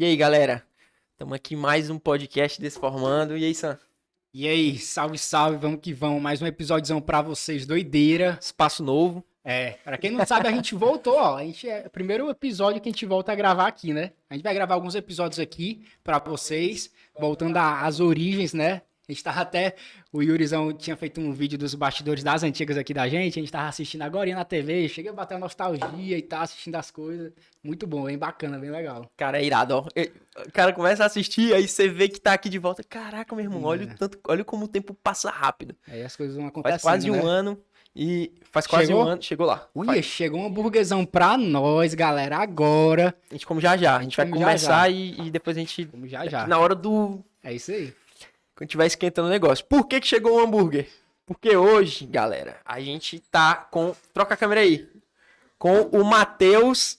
E aí, galera? Estamos aqui mais um podcast Desformando. E aí, Sam? E aí, salve, salve, vamos que vamos. Mais um episódiozão pra vocês, doideira. Espaço novo. É, pra quem não sabe, a gente voltou, ó. A gente é o primeiro episódio que a gente volta a gravar aqui, né? A gente vai gravar alguns episódios aqui pra vocês, voltando às origens, né? A gente tava até. O Yurizão tinha feito um vídeo dos bastidores das antigas aqui da gente. A gente tava assistindo agora na TV. Chega a bater uma nostalgia e tal, assistindo as coisas. Muito bom, bem bacana, bem legal. Cara, é irado, ó. E- O cara começa a assistir, aí você vê que tá aqui de volta. Caraca, meu irmão, olha, o tanto, olha como o tempo passa rápido. Aí as coisas vão acontecendo. Faz quase né? um ano e. Faz quase Chegou? um ano. Chegou lá. Ui, Faz- chegou um hambúrguerzão pra nós, galera, agora. A gente come já já. A gente vai Come já começar E, e depois a gente. Vamos já já. Na hora do. É isso aí. Quando tiver esquentando o negócio. Por que, que chegou o hambúrguer? Porque hoje, galera, a gente tá com. Troca a câmera aí. Com o Matheus.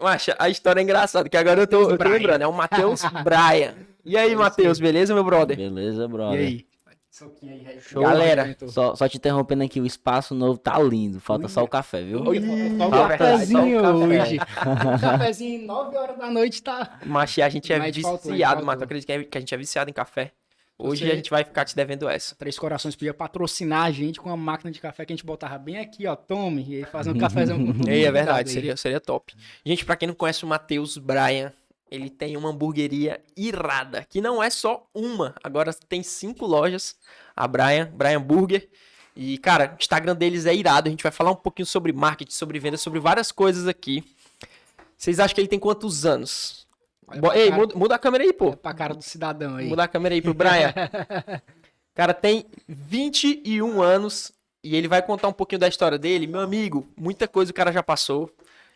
Macha, a história é engraçada, que agora eu tô, eu tô lembrando. É o Matheus Bryan. E aí, Matheus, beleza, meu brother? Beleza, E brother. aí? Soquinho aí. Show. Galera, Só, só te interrompendo aqui, o espaço novo tá lindo. Falta só o café, viu? Ui, só o Só o cafezinho café. hoje. Um cafezinho 9 horas da noite tá. Machi, a gente é Mas viciado. Matheus. Acredito é- que a gente é viciado em café. Hoje Você- a gente vai ficar te devendo essa. Três Corações podia patrocinar a gente com uma máquina de café que a gente botava bem aqui, ó. Tome. E aí fazer um cafezão. com- Ei, é verdade, seria, seria top. Gente, pra quem não conhece o Matheus Bryan, ele tem uma hamburgueria irada, que não é só uma, agora tem cinco lojas, a Bryan, Bryan Burger. E, cara, o Instagram deles é irado, a gente vai falar um pouquinho sobre marketing, sobre venda, sobre várias coisas aqui. Vocês acham que ele tem quantos anos? Bo- Ei, cara- muda, muda a câmera aí, pô. Olha pra cara do cidadão aí. Mudar a câmera aí pro Brian. Cara, tem 21 anos e ele vai contar um pouquinho da história dele. Meu amigo, muita coisa o cara já passou.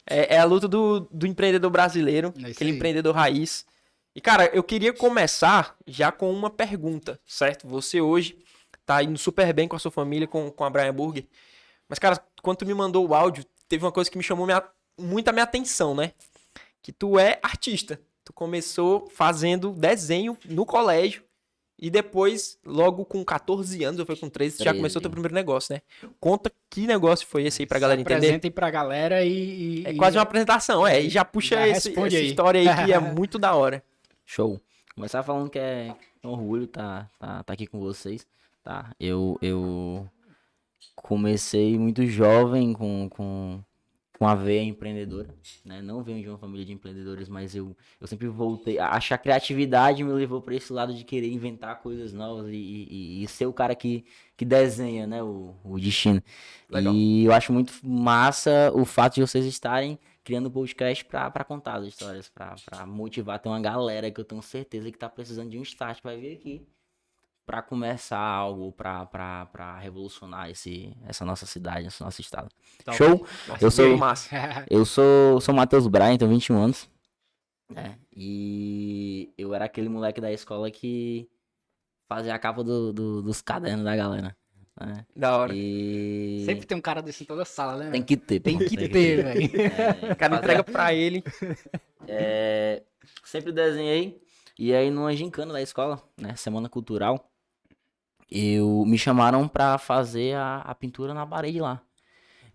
É, é a luta do, do empreendedor brasileiro, É aquele aí. empreendedor raiz. E, cara, eu queria começar já com uma pergunta, certo? Você hoje tá indo super bem com a sua família, com, com a Brian Burger. Mas, cara, quando tu me mandou o áudio, teve uma coisa que me chamou minha, muito a minha atenção, né? Que tu é artista. Começou fazendo desenho no colégio. E depois, logo com 14 anos, ou foi com 13, tu já 13. começou teu primeiro negócio, né? Conta que negócio foi esse aí pra galera Se entender. Apresentem pra galera e. e- É quase uma apresentação, é. E já puxa Já esse- essa aí. história aí que é muito da hora. Show. Começar falando que é um orgulho tá, tá, tá aqui com vocês, tá? Eu, eu comecei muito jovem com, com, com a veia empreendedora, né? Não venho de uma família de empreendedores, mas eu, eu sempre voltei. Acho que a criatividade me levou para esse lado de querer inventar coisas novas e, e, e ser o cara que, que desenha, né? O, o destino. Legal. E eu acho muito massa o fato de vocês estarem criando podcast pra contar as histórias, pra motivar. Tem uma galera que eu tenho certeza que tá precisando de um start, vai vir aqui pra começar algo, pra revolucionar esse, essa nossa cidade, esse nosso estado. Show? Nossa, Eu sou- que massa. Eu sou, sou Matheus Bryan, tenho 21 anos. né? E eu era aquele moleque da escola que fazia a capa do, do- dos cadernos da galera. né? Da hora. E Sempre tem um cara desse em toda a sala, né? tem que ter. Tem pô, que ter, velho. É, O cara entrega pra ele. É, sempre desenhei. E aí, numa gincana da escola, né? Semana Cultural, eu me chamaram pra fazer a, a pintura na parede lá.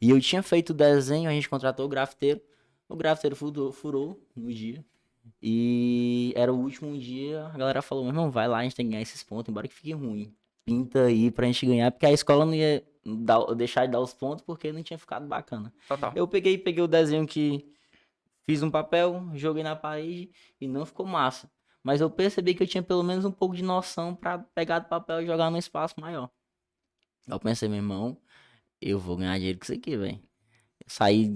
E eu tinha feito o desenho, a gente contratou o grafiteiro. O grafiteiro furou, furou no dia. E era o último dia, a galera falou, meu irmão, vai lá, a gente tem que ganhar esses pontos, embora que fique ruim. Pinta aí pra gente ganhar, porque a escola não ia dar- deixar de dar os pontos porque não tinha ficado bacana. Total. Eu peguei, peguei o desenho que fiz um papel, joguei na parede e não ficou massa. Mas eu percebi que eu tinha pelo menos um pouco de noção pra pegar do papel e jogar num espaço maior. Eu pensei, meu irmão, eu vou ganhar dinheiro com isso aqui, velho. Saí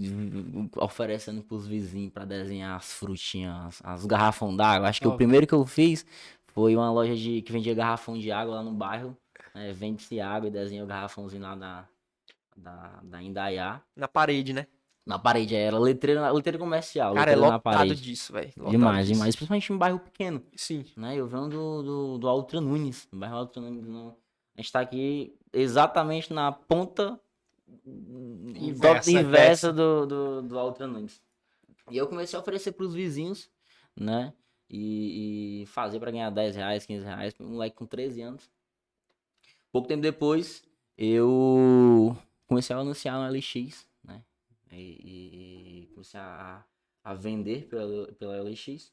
oferecendo pros vizinhos pra desenhar as frutinhas, as, as garrafão d'água. Acho que o Top. primeiro que eu fiz foi uma loja de, que vendia garrafão de água lá no bairro. É, Vende-se água e desenha o garrafãozinho lá da, da, da Indaiá. Na parede, né? Na parede, era letreira, letreira comercial. Cara, é letreira na lotado parede. disso, velho. Demais, disso. demais. Principalmente em bairro pequeno, Sim. né? Eu venho do, do, do Altra Nunes. No bairro Altra Nunes, não. A gente tá aqui exatamente na ponta Inversa, inversa, do, do, do Altra Nunes. E eu comecei a oferecer pros vizinhos, né? E, e fazer pra ganhar 10 reais, 15 reais. Um moleque com 13 anos. Pouco tempo depois, eu comecei a anunciar no LX? E, e- e comecei a, a vender pela, pela LX.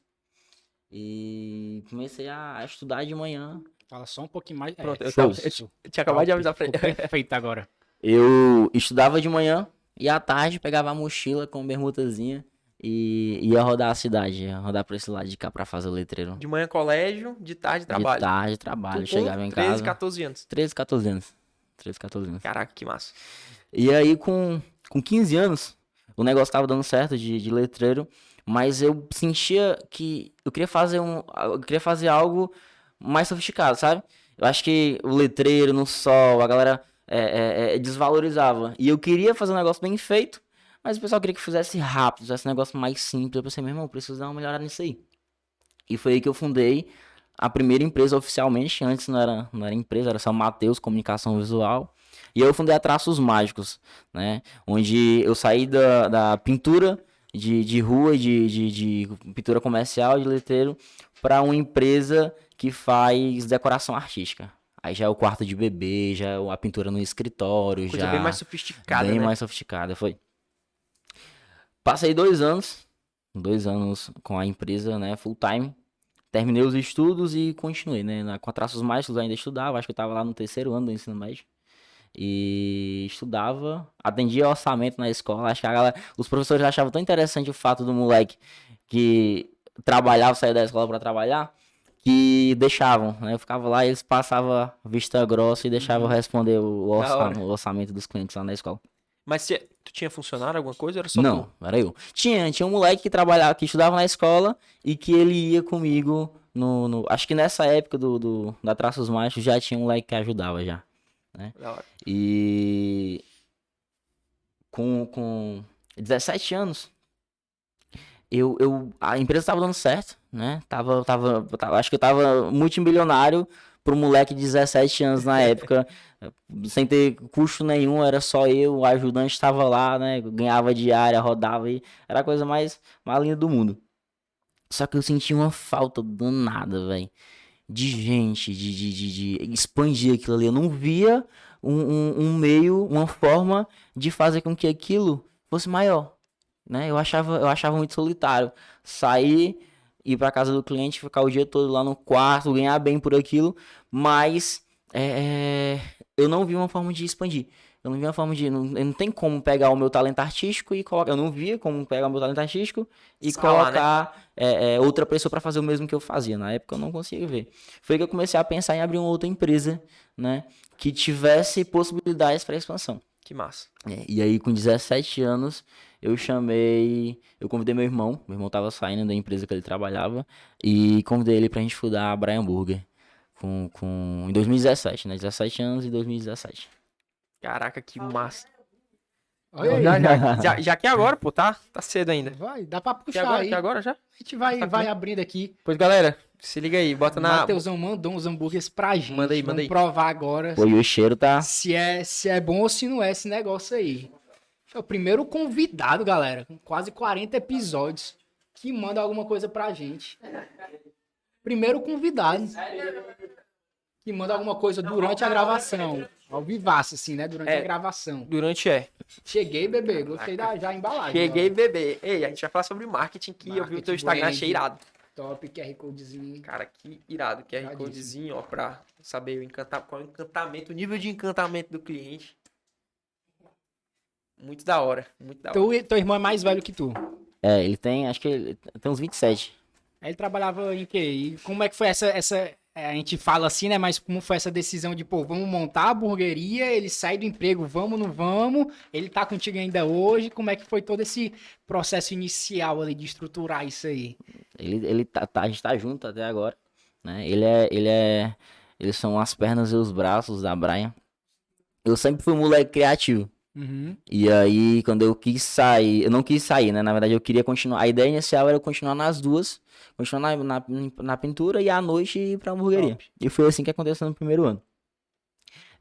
E comecei a estudar de manhã. Fala só um pouquinho mais. Pronto, é, eu tava- eu show. Tinha acabado de avisar pra ele. Perfeito agora. Eu estudava de manhã e à tarde pegava a mochila com bermutazinha e ia rodar a cidade, ia rodar pra esse lado de cá pra fazer o letreiro. De manhã colégio, de tarde trabalho. De tarde, trabalho. Tu Chegava em 13, casa. 14 anos. 13, 14 anos. 13, 14 anos. Caraca, que massa. E aí, com, com 15 anos, o negócio tava dando certo de, de letreiro, mas eu sentia que eu queria fazer um. Eu queria fazer algo mais sofisticado, sabe? Eu acho que o letreiro no sol, a galera é, é, é, desvalorizava. E eu queria fazer um negócio bem feito, mas o pessoal queria que fizesse rápido, fizesse um negócio mais simples. Eu pensei, meu irmão, preciso dar uma melhorada nisso aí. E foi aí que eu fundei a primeira empresa oficialmente. Antes não era, não era empresa, era só Mateus Comunicação Visual. E eu fundei a Traços Mágicos, né? Onde eu saí da, da pintura de, de rua, de, de, de pintura comercial, de letreiro, para uma empresa que faz decoração artística. Aí já é o quarto de bebê, já é a pintura no escritório, Coisa já bem mais sofisticada, bem né? mais sofisticada, foi. Passei dois anos, dois anos com a empresa, né, full time. Terminei os estudos e continuei, né, com a Traços Mágicos ainda estudava, acho que eu tava lá no terceiro ano do ensino médio. E estudava, atendia orçamento na escola, acho que a galera, os professores achavam tão interessante o fato do moleque que trabalhava, saía da escola para trabalhar, que deixavam, né? Eu ficava lá e eles passavam vista grossa e deixavam eu responder o, Uhum. Da hora. orça- o orçamento dos clientes lá na escola. Mas se, tu tinha funcionário, alguma coisa? Era só Não, tu? era eu. Tinha, tinha um moleque que trabalhava, que estudava na escola e que ele ia comigo no. no- acho que nessa época do, do- da Traços Machos já tinha um moleque que ajudava já. Da hora. E. Com, com 17 anos, eu, eu, a empresa tava dando certo, né? Tava, tava, tava- acho que eu tava multimilionário pro moleque de 17 anos na época, sem ter custo nenhum, era só eu, o ajudante estava lá, né? Ganhava diária, rodava e era a coisa mais, mais linda do mundo. Só que eu senti uma falta danada, velho. De gente, de, de, de, de expandir aquilo ali. Eu não via um, um, um meio, uma forma de fazer com que aquilo fosse maior. Né? Eu, achava, eu achava muito solitário. Sair, ir pra casa do cliente, ficar o dia todo lá no quarto, ganhar bem por aquilo, mas é, eu não vi uma forma de expandir. Eu não vi uma forma de. Não, não tem como pegar o meu talento artístico e colocar. Eu não via como pegar o meu talento artístico e Escalar, né? colocar é, é, outra pessoa para fazer o mesmo que eu fazia. Na época eu não conseguia ver. Foi que eu comecei a pensar em abrir uma outra empresa, né? Que tivesse possibilidades para expansão. Que massa. É, e aí, com 17 anos, eu chamei. Eu convidei meu irmão. Meu irmão tava saindo da empresa que ele trabalhava. E convidei ele pra gente fundar a Brian Burger. Com, com, em 2017, né? 17 anos e 2017. Caraca, que massa. Olha aí. Já, já, já, já que é agora, pô, tá? Tá cedo ainda. Vai, dá pra Que puxar agora, aí. que agora já? A gente vai, Tá vai bem. abrindo aqui. Pois, galera, se liga aí, bota na... Mateusão mandou uns hambúrgueres pra gente. Manda aí, manda Vamos aí. provar agora Pô, e o cheiro tá. se é, se é bom ou se não é esse negócio aí. É o primeiro convidado, galera, com quase 40 episódios, que manda alguma coisa pra gente. Primeiro convidado que manda alguma coisa durante a gravação. Ao vivaço, assim, né? Durante É. a gravação. Durante é. Cheguei, bebê. Gostei da já embalagem. Cheguei, ó. bebê. Ei, a gente vai falar sobre marketing que eu vi o Marketing teu Instagram, brand. achei irado. Top, QR Codezinho. Cara, que irado. QR Iradíssimo. Codezinho, ó, pra saber o encantar, qual é o encantamento, o nível de encantamento do cliente. Muito da hora, muito da hora. Teu, teu irmão é mais velho que tu. É, ele tem, acho que ele tem uns 27. Aí Ele trabalhava em quê? E como é que foi essa, essa. É, A gente fala assim, né? Mas como foi essa decisão de, pô, vamos montar a hamburgueria, ele sai do emprego, vamos, não vamos? Ele tá contigo ainda hoje? Como é que foi todo esse processo inicial ali de estruturar isso aí? Ele, ele tá, tá- a gente tá junto até agora, né? Ele é, ele é, eles são as pernas e os braços da Brian. Eu sempre fui um moleque criativo. Uhum. E aí, quando eu quis sair, eu não quis sair, né? Na verdade, eu queria continuar. A ideia inicial era eu continuar nas duas, continuar na, na, na pintura e à noite ir pra hamburgueria. Top. E foi assim que aconteceu no primeiro ano.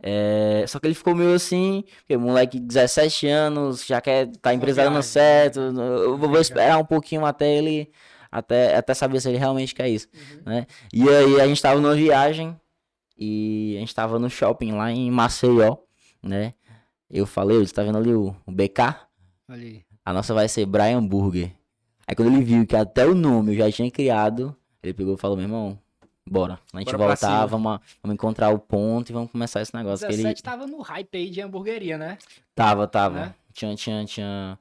É, só que ele ficou meio assim, porque moleque de 17 anos, já quer tá empresário no viagem, certo, né? eu vou, vou esperar um pouquinho até ele, até, até saber se ele realmente quer isso, né? E aí a gente tava numa viagem e a gente tava no shopping lá em Maceió, né? Eu falei, você tá vendo ali o, o BK? Aí. A nossa vai ser Brian Burger. Aí quando ele viu que até o nome eu já tinha criado, Ele pegou e falou, meu irmão, bora. A gente Bora voltar, vamos, vamos encontrar o ponto e vamos começar esse negócio. Que ele 17 tava no hype aí de hamburgueria, né? tava, tava. Né? Tinha, tinha, tinha.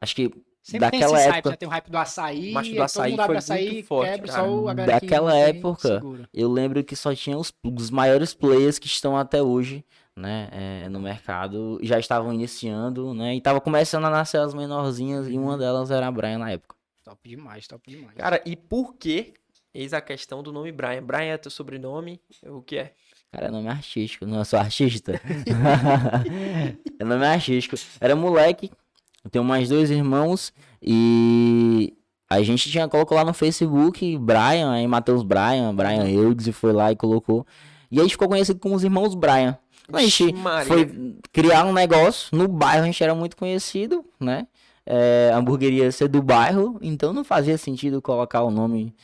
Acho que Sempre tem daquela hypes, época. né? Tem o hype do açaí, Macho do aí todo açaí mundo açaí, muito forte, quebra, cara. só o Daquela tem, época, segura. Eu lembro que só tinha os, os maiores players que estão até hoje, né, é, no mercado, já estavam iniciando, né, e tava começando a nascer as menorzinhas, e uma delas era a Brian na época. Top demais, top demais. Cara, e por que? Eis a questão do nome Brian. Brian é teu sobrenome? O que é? Cara, é nome artístico, não eu sou artista. é nome artístico. Era moleque, eu tenho mais dois irmãos, e a gente tinha colocou lá no Facebook Brian, aí Matheus Brian, Brian Eudes, e foi lá e colocou. E a gente ficou conhecido como os irmãos Brian. A gente Maria. foi criar um negócio. No bairro a gente era muito conhecido, né? É, a hamburgueria ser do bairro, então não fazia sentido colocar o nome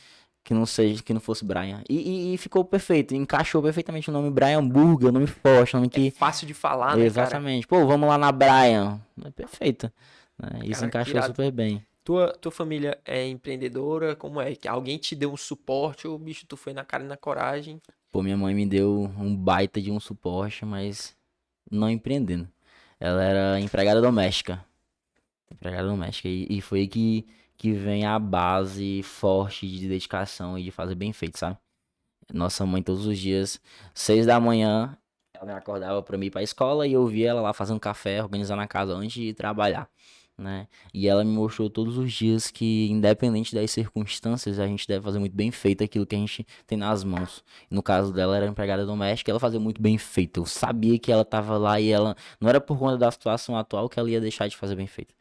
que não seja, que não fosse Brian. E, e- e ficou perfeito, encaixou perfeitamente o nome Brian Burger, o nome forte, o nome que. É fácil de falar, né, cara? Exatamente. Pô, vamos lá na Brian. É perfeito. né? Isso Cara, encaixou irado. super bem. Tua, tua família é empreendedora? Como é? Que alguém te deu um suporte ou, bicho, tu foi na cara e na coragem? Pô, minha mãe me deu um baita de um suporte, mas não empreendendo. Ela era empregada doméstica. Empregada doméstica. E, e foi que, que vem a base forte de dedicação e de fazer bem feito, sabe? Nossa mãe todos os dias, seis da manhã, ela me acordava pra mim ir pra escola e eu via ela lá fazendo café, organizando a casa antes de trabalhar, né? E ela me mostrou todos os dias que, independente das circunstâncias, a gente deve fazer muito bem feito aquilo que a gente tem nas mãos. No caso dela, era empregada doméstica, ela fazia muito bem feito. Eu sabia que ela tava lá e ela não era por conta da situação atual que ela ia deixar de fazer bem feito.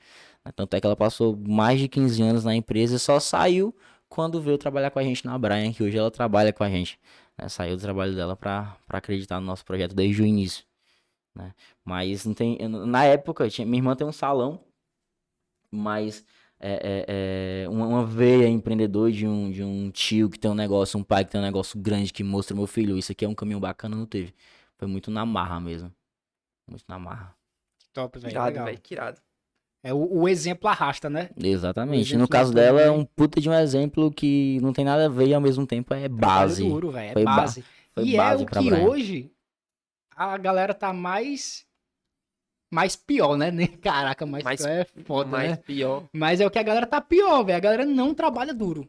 né? Tanto é que ela passou mais de 15 anos na empresa e só saiu quando veio trabalhar com a gente na Brian, que hoje ela trabalha com a gente. né? Saiu do trabalho dela pra acreditar no nosso projeto desde o início. né? Mas não tem. Na época, tinha, minha irmã tem um salão, mas é, é, é, uma, uma veia empreendedor de um, de um tio que tem um negócio, um pai que tem um negócio grande que mostra meu filho, isso aqui é um caminho bacana, não teve. Foi muito na marra mesmo. Muito na marra. Top, velho. Irado, legal. velho, que irado. É o, o exemplo arrasta, né? Exatamente. No caso dela, é um puta de um exemplo que não tem nada a ver e ao mesmo tempo é base. duro, velho. É Foi ba- base. foi e base é o que Brian. hoje a galera tá mais. Mais pior, né? Nem- Caraca, mais, Mais- pior é foda, Mas né? pior. Mas é o que a galera tá pior, velho. A galera não trabalha duro.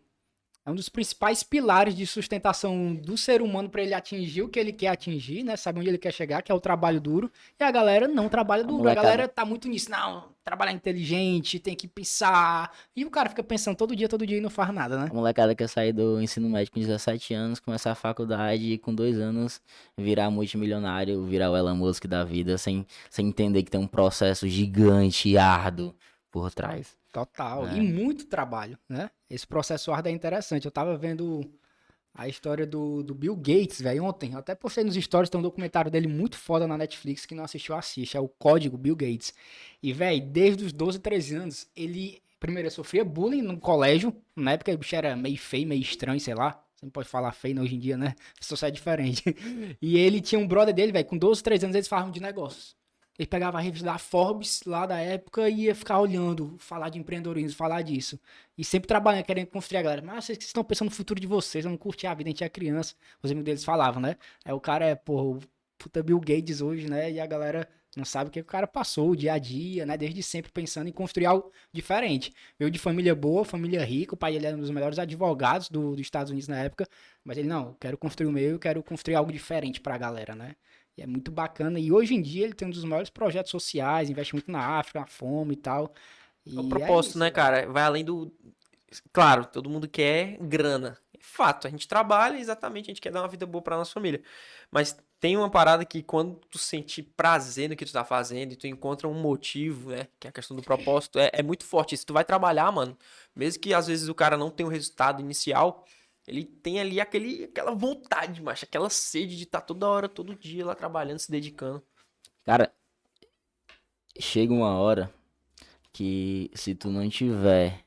É um dos principais pilares de sustentação do ser humano pra ele atingir o que ele quer atingir, né? Sabe onde ele quer chegar, que é o trabalho duro. E a galera não trabalha duro. A galera tá muito nisso. Não, trabalhar inteligente, tem que pensar. E o cara fica pensando todo dia, todo dia e não faz nada, né? A molecada quer sair do ensino médio com 17 anos, começar a faculdade e com dois anos virar multimilionário, virar o Elon Musk da vida, sem, sem entender que tem um processo gigante e árduo por trás. Total. É. E muito trabalho, né? Esse processo árduo é interessante. Eu tava vendo a história do, do Bill Gates, velho, ontem. Eu até postei nos stories, tem um documentário dele muito foda na Netflix, que não assistiu, assiste. É o Código Bill Gates. E, velho, desde os 12, 13 anos, ele, primeiro, ele sofria bullying no colégio. Na época, o bicho era meio feio, meio estranho, sei lá. Você não pode falar feio né, hoje em dia, né? A sociedade é diferente. E ele tinha um brother dele, velho, com 12, 13 anos, eles falavam de negócios. Ele pegava a revista da Forbes lá da época e ia ficar olhando, falar de empreendedorismo, falar disso. E sempre trabalhando, querendo construir a galera. Mas vocês estão pensando no futuro de vocês, não curtir a vida, a gente é criança. Os amigos deles falavam, né? Aí o cara é, pô, puta Bill Gates hoje, né? E a galera não sabe o que o cara passou, o dia a dia, né? Desde sempre pensando em construir algo diferente. Veio de família boa, família rica, o pai dele era um dos melhores advogados do, dos Estados Unidos na época. Mas ele, não, quero construir o meu, eu quero construir algo diferente pra galera, né? E é muito bacana. E hoje em dia ele tem um dos maiores projetos sociais, investe muito na África, na fome e tal. E É o é propósito, isso, né, velho. cara? Vai além do. Claro, todo mundo quer grana. É fato, a gente trabalha exatamente, a gente quer dar uma vida boa pra nossa família. Mas tem uma parada que quando tu sentir prazer no que tu tá fazendo e tu encontra um motivo, né? Que é a questão do propósito, é, é muito forte. isso. tu vai trabalhar, mano, mesmo que às vezes o cara não tenha o resultado inicial, ele tem ali aquele, aquela vontade, macho, aquela sede de estar toda hora, todo dia lá trabalhando, se dedicando. Cara, chega uma hora que se tu não tiver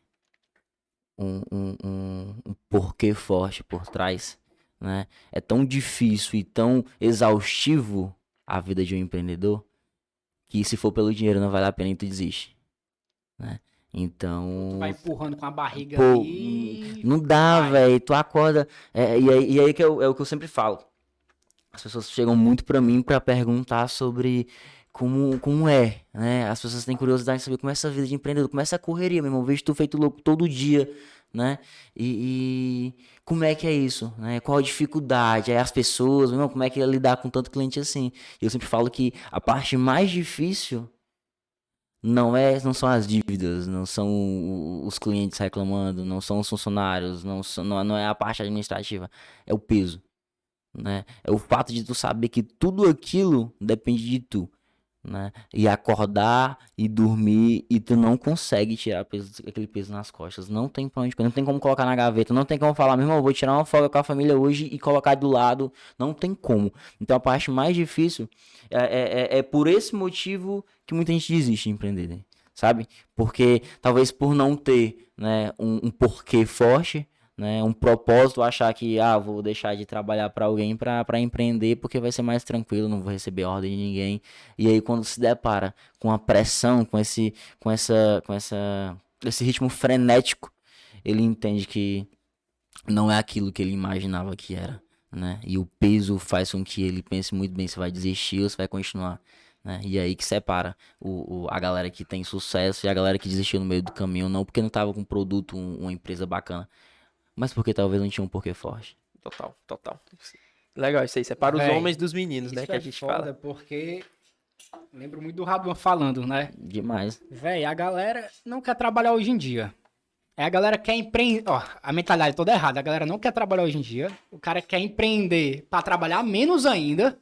um, um, um, um porquê forte por trás, né? É tão difícil e tão exaustivo a vida de um empreendedor que se for pelo dinheiro não vale a pena e tu desiste, né? Então. Tu vai empurrando com a barriga Pô, ali. Não dá, velho. Tu acorda. é, e aí, e aí que eu- é o que eu sempre falo. As pessoas chegam muito pra mim pra perguntar sobre como, como é, né? As pessoas têm curiosidade de saber como é essa vida de empreendedor, como é essa correria, meu irmão. Eu vejo tu feito louco todo dia, né? E, e como é que é isso, né? Qual a dificuldade? Aí as pessoas, meu irmão, como é que é lidar com tanto cliente assim? Eu sempre falo que a parte mais difícil não é, não são as dívidas, não são os clientes reclamando, não são os funcionários, não, são- não, não é a parte administrativa, é o peso, né? É o fato de tu saber que tudo aquilo depende de tu, né? E acordar e dormir e tu não consegue tirar peso- aquele peso nas costas, não tem pra onde, não tem como colocar na gaveta, não tem como falar, meu irmão, vou tirar uma folga com a família hoje e colocar do lado, não tem como. Então a parte mais difícil é, é, é- é por esse motivo que muita gente desiste de empreender, né? sabe? Porque talvez por não ter né, um, um porquê forte, né, um propósito, achar que ah, vou deixar de trabalhar para alguém para empreender porque vai ser mais tranquilo, não vou receber ordem de ninguém. E aí quando se depara com a pressão, com esse, com essa, com essa, esse ritmo frenético, ele entende que não é aquilo que ele imaginava que era, né? E o peso faz com que ele pense muito bem se vai desistir ou se vai continuar. Né? E aí que separa o, o- a galera que tem sucesso e a galera que desistiu no meio do caminho, não porque não tava com um produto, um- uma empresa bacana, mas porque talvez não tinha um porquê forte. Total, total. Legal isso aí. Separa os Véi, homens dos meninos, né? Isso Que a é gente foda, fala. porque lembro muito do Raduan falando, né? Demais. Véi, a galera não quer trabalhar hoje em dia. É a galera quer empreender. Ó, a mentalidade toda errada. A galera não quer trabalhar hoje em dia. O cara quer empreender pra trabalhar menos ainda.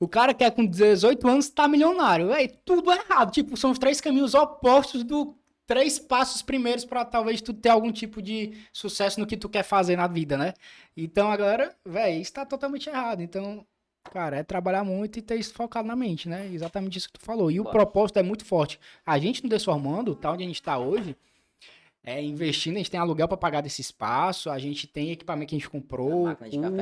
O cara quer com 18 anos tá milionário. Véi, tudo errado. Tipo, são os três caminhos opostos do três passos primeiros pra talvez tu ter algum tipo de sucesso no que tu quer fazer na vida, né? Então a galera, véi, isso tá totalmente errado. Então, cara, é trabalhar muito e ter isso focado na mente, né? Exatamente isso que tu falou. E o propósito é muito forte. A gente no Desformando, tá onde a gente tá hoje, é investindo, a gente tem aluguel para pagar desse espaço, a gente tem equipamento que a gente comprou, A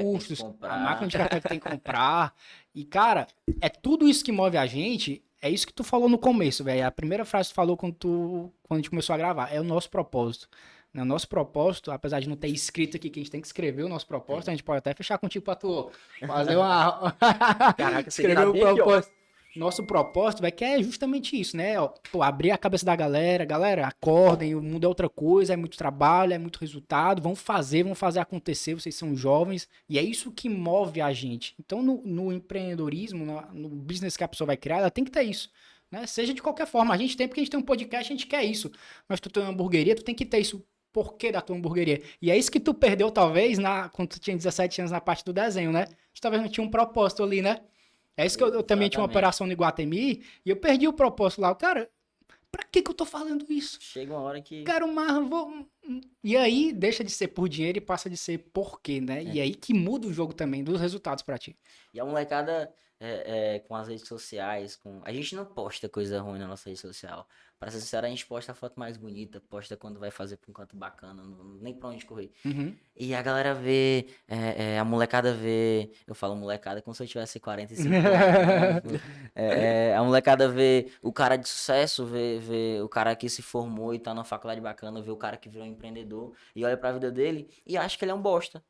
custos, a máquina de café que tem que comprar. E, cara, é tudo isso que move a gente. É isso que tu falou no começo, velho. A primeira frase que tu falou quando, tu, quando a gente começou a gravar. É o nosso propósito. Né, O nosso propósito, apesar de não ter escrito aqui que a gente tem que escrever o nosso propósito, a gente pode até fechar contigo pra tu fazer uma. Caraca, escrever tá o propósito. Nosso propósito, vai que é justamente isso, né? Pô, abrir a cabeça da galera, galera, acordem, o mundo é outra coisa, é muito trabalho, é muito resultado, vão fazer, vão fazer acontecer, vocês são jovens, e é isso que move a gente. Então, no, no empreendedorismo, no, no business que a pessoa vai criar, ela tem que ter isso. Né? Seja de qualquer forma, a gente tem, porque a gente tem um podcast, a gente quer isso. Mas tu tem uma hamburgueria, tu tem que ter isso. Porquê da tua hamburgueria? E é isso que tu perdeu, talvez, na, quando tu tinha 17 anos na parte do desenho, né? Tu talvez não tinha um propósito ali, né? É isso que eu, eu também tinha uma operação no Iguatemi e eu perdi o propósito lá. O cara, pra que que eu tô fazendo isso? Chega uma hora que. Quero mais, vou... E aí deixa de ser por dinheiro e passa de ser por quê, né? E aí que muda o jogo também, dos resultados pra ti. E a molecada é, é, com as redes sociais, com. A gente não posta coisa ruim na nossa rede social. Pra ser sincero, a gente posta a foto mais bonita, posta quando vai fazer pra um canto bacana, não- nem pra onde correr. Uhum. E a galera vê, é, é, a molecada vê, eu falo molecada como se eu tivesse 45 anos. né? É, é, a molecada vê o cara de sucesso, vê, vê o cara que se formou e tá numa faculdade bacana, vê o cara que virou empreendedor e olha pra vida dele e acha que ele é um bosta.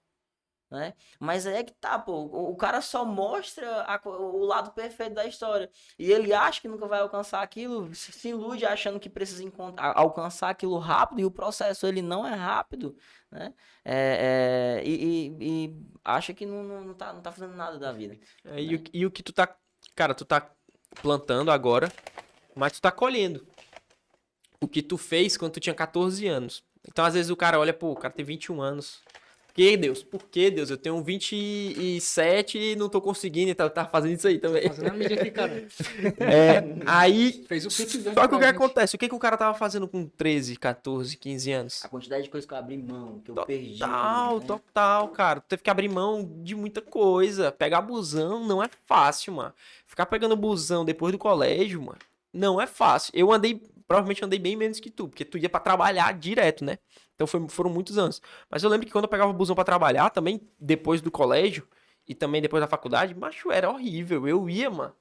Né? Mas é que tá, pô, o, cara só mostra a o lado perfeito da história. E ele acha que nunca vai alcançar aquilo, se, ilude achando que precisa encontrar, alcançar aquilo rápido, e o processo ele não é rápido, né? É, é, e, e- e acha que não, não, tá, não tá fazendo nada da vida. É, e, o, e o que tu tá. Cara, tu tá plantando agora, mas tu tá colhendo. O que tu fez quando tu tinha 14 anos. Então, às vezes, o cara olha, pô, o cara tem 21 anos. Por que, Deus? Por que, Deus? Eu tenho 27 e não tô conseguindo e tá, tá fazendo isso aí também. Fazendo a mídia aqui, cara. É, aí. Fez o Pix Só que o que acontece? O que, que o cara tava fazendo com 13, 14, 15 anos? A quantidade de coisas que eu abri mão, que eu Total, perdi. Total, né? total, cara. Tu teve que abrir mão de muita coisa. Pegar busão não é fácil, mano. Ficar pegando busão depois do colégio, mano, não é fácil. Eu andei, provavelmente andei bem menos que tu, porque tu ia pra trabalhar direto, né? Então foi- foram muitos anos. Mas eu lembro que quando eu pegava busão pra trabalhar, também depois do colégio e também depois da faculdade, macho, era horrível. Eu ia, mano.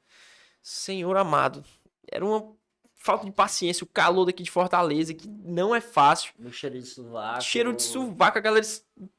Senhor amado. Era uma falta de paciência, o calor daqui de Fortaleza, que não é fácil. O cheiro de sovaco. Cheiro de sovaco, a galera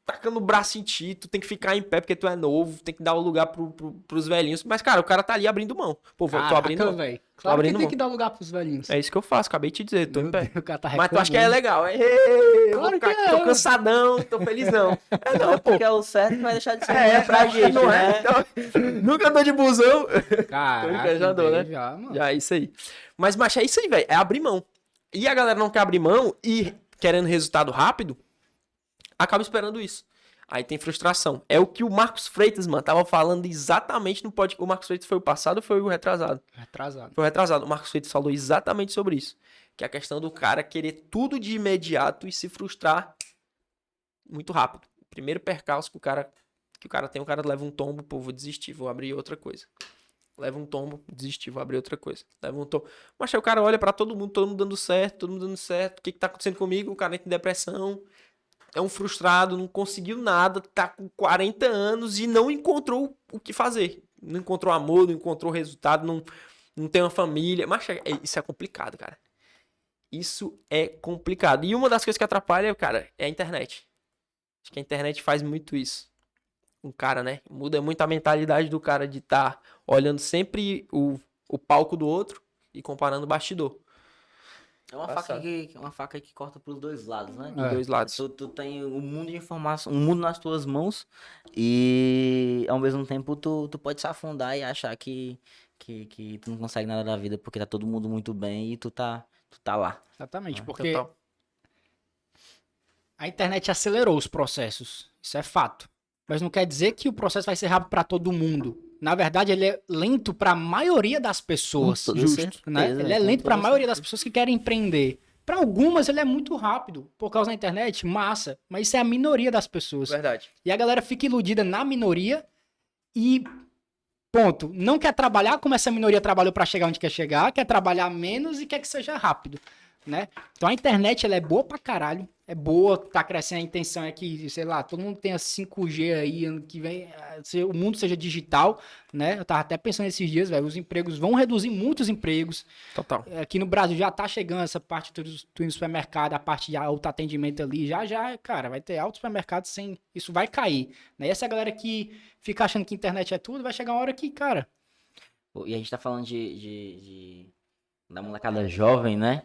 tacando o braço em ti, tu tem que ficar em pé porque tu é novo, tem que dar o lugar pro, pro, pros velhinhos. Mas, cara, o cara tá ali abrindo mão. Pô, vou- tô Caraca, abrindo mão. velho. Claro abrindo que tem mão. que dar lugar pros velhinhos. É isso que eu faço, acabei de te dizer, tô em Meu pé. Deus, tá Mas tu acha que é legal. Vou Claro ficar que aqui, tô é. cansadão, tô felizão. É não, pô. Porque é o certo que vai deixar de ser É, é, pra gente, não né? é. Então, nunca andou de busão. Caraca, já andou, né? Já, mano. Já, é isso aí. Mas, macho, é isso aí, velho. É abrir mão. E a galera não quer abrir mão e querendo resultado rápido, acaba esperando isso. Aí tem frustração. É o que o Marcos Freitas, mano, tava falando exatamente no podcast. O Marcos Freitas foi o passado ou foi o retrasado? Atrasado. Foi o retrasado. O Marcos Freitas falou exatamente sobre isso. Que é a questão do cara querer tudo de imediato e se frustrar muito rápido. Primeiro percalço que o cara, que o cara tem, o cara leva um tombo, pô, vou desistir, vou abrir outra coisa. Leva um tombo, desistir, vou abrir outra coisa. Leva um tombo. Mas aí o cara olha pra todo mundo, todo mundo dando certo, todo mundo dando certo. O que que tá acontecendo comigo? O cara entra em depressão. É um frustrado, não conseguiu nada, tá com 40 anos e não encontrou o que fazer. Não encontrou amor, não encontrou resultado, não, não tem uma família. Mas é- isso é complicado, cara. Isso é complicado. E uma das coisas que atrapalha, cara, é a internet. Acho que a internet faz muito isso. Um cara, né? Muda muito a mentalidade do cara de estar olhando sempre o, o palco do outro e comparando o bastidor. É uma faca, que, uma faca que corta pros dois lados, né? Dos É. dois lados. Tu, tu tem um mundo de informação, um mundo nas tuas mãos e ao mesmo tempo tu, tu pode se afundar e achar que, que, que tu não consegue nada da vida porque tá todo mundo muito bem e tu tá, tu tá lá. Exatamente, Ah, porque total. a internet acelerou os processos. Isso é fato. Mas não quer dizer que o processo vai ser rápido para todo mundo. Na verdade, ele é lento para a maioria das pessoas. Com Justo, né? Ele é lento para a maioria das pessoas que querem empreender. Para algumas, ele é muito rápido. Por causa da internet, massa. Mas isso é a minoria das pessoas. Verdade. E a galera fica iludida na minoria e ponto. Não quer trabalhar como essa minoria trabalhou para chegar onde quer chegar, quer trabalhar menos e quer que seja rápido, né? Então a internet ela é boa pra caralho, é boa, tá crescendo, a intenção é que, sei lá, todo mundo tenha 5G aí, ano que vem, eh, se o mundo seja digital, né? Eu tava até pensando esses dias, velho, os empregos vão reduzir muitos empregos. Total. Aqui no Brasil já tá chegando essa parte do, do supermercado, a parte de autoatendimento ali, já já, cara, vai ter alto supermercado sem. Isso vai cair. Né? E essa galera que fica achando que internet é tudo, vai chegar uma hora que, cara. E a gente tá falando de, de, de- da molecada jovem, né?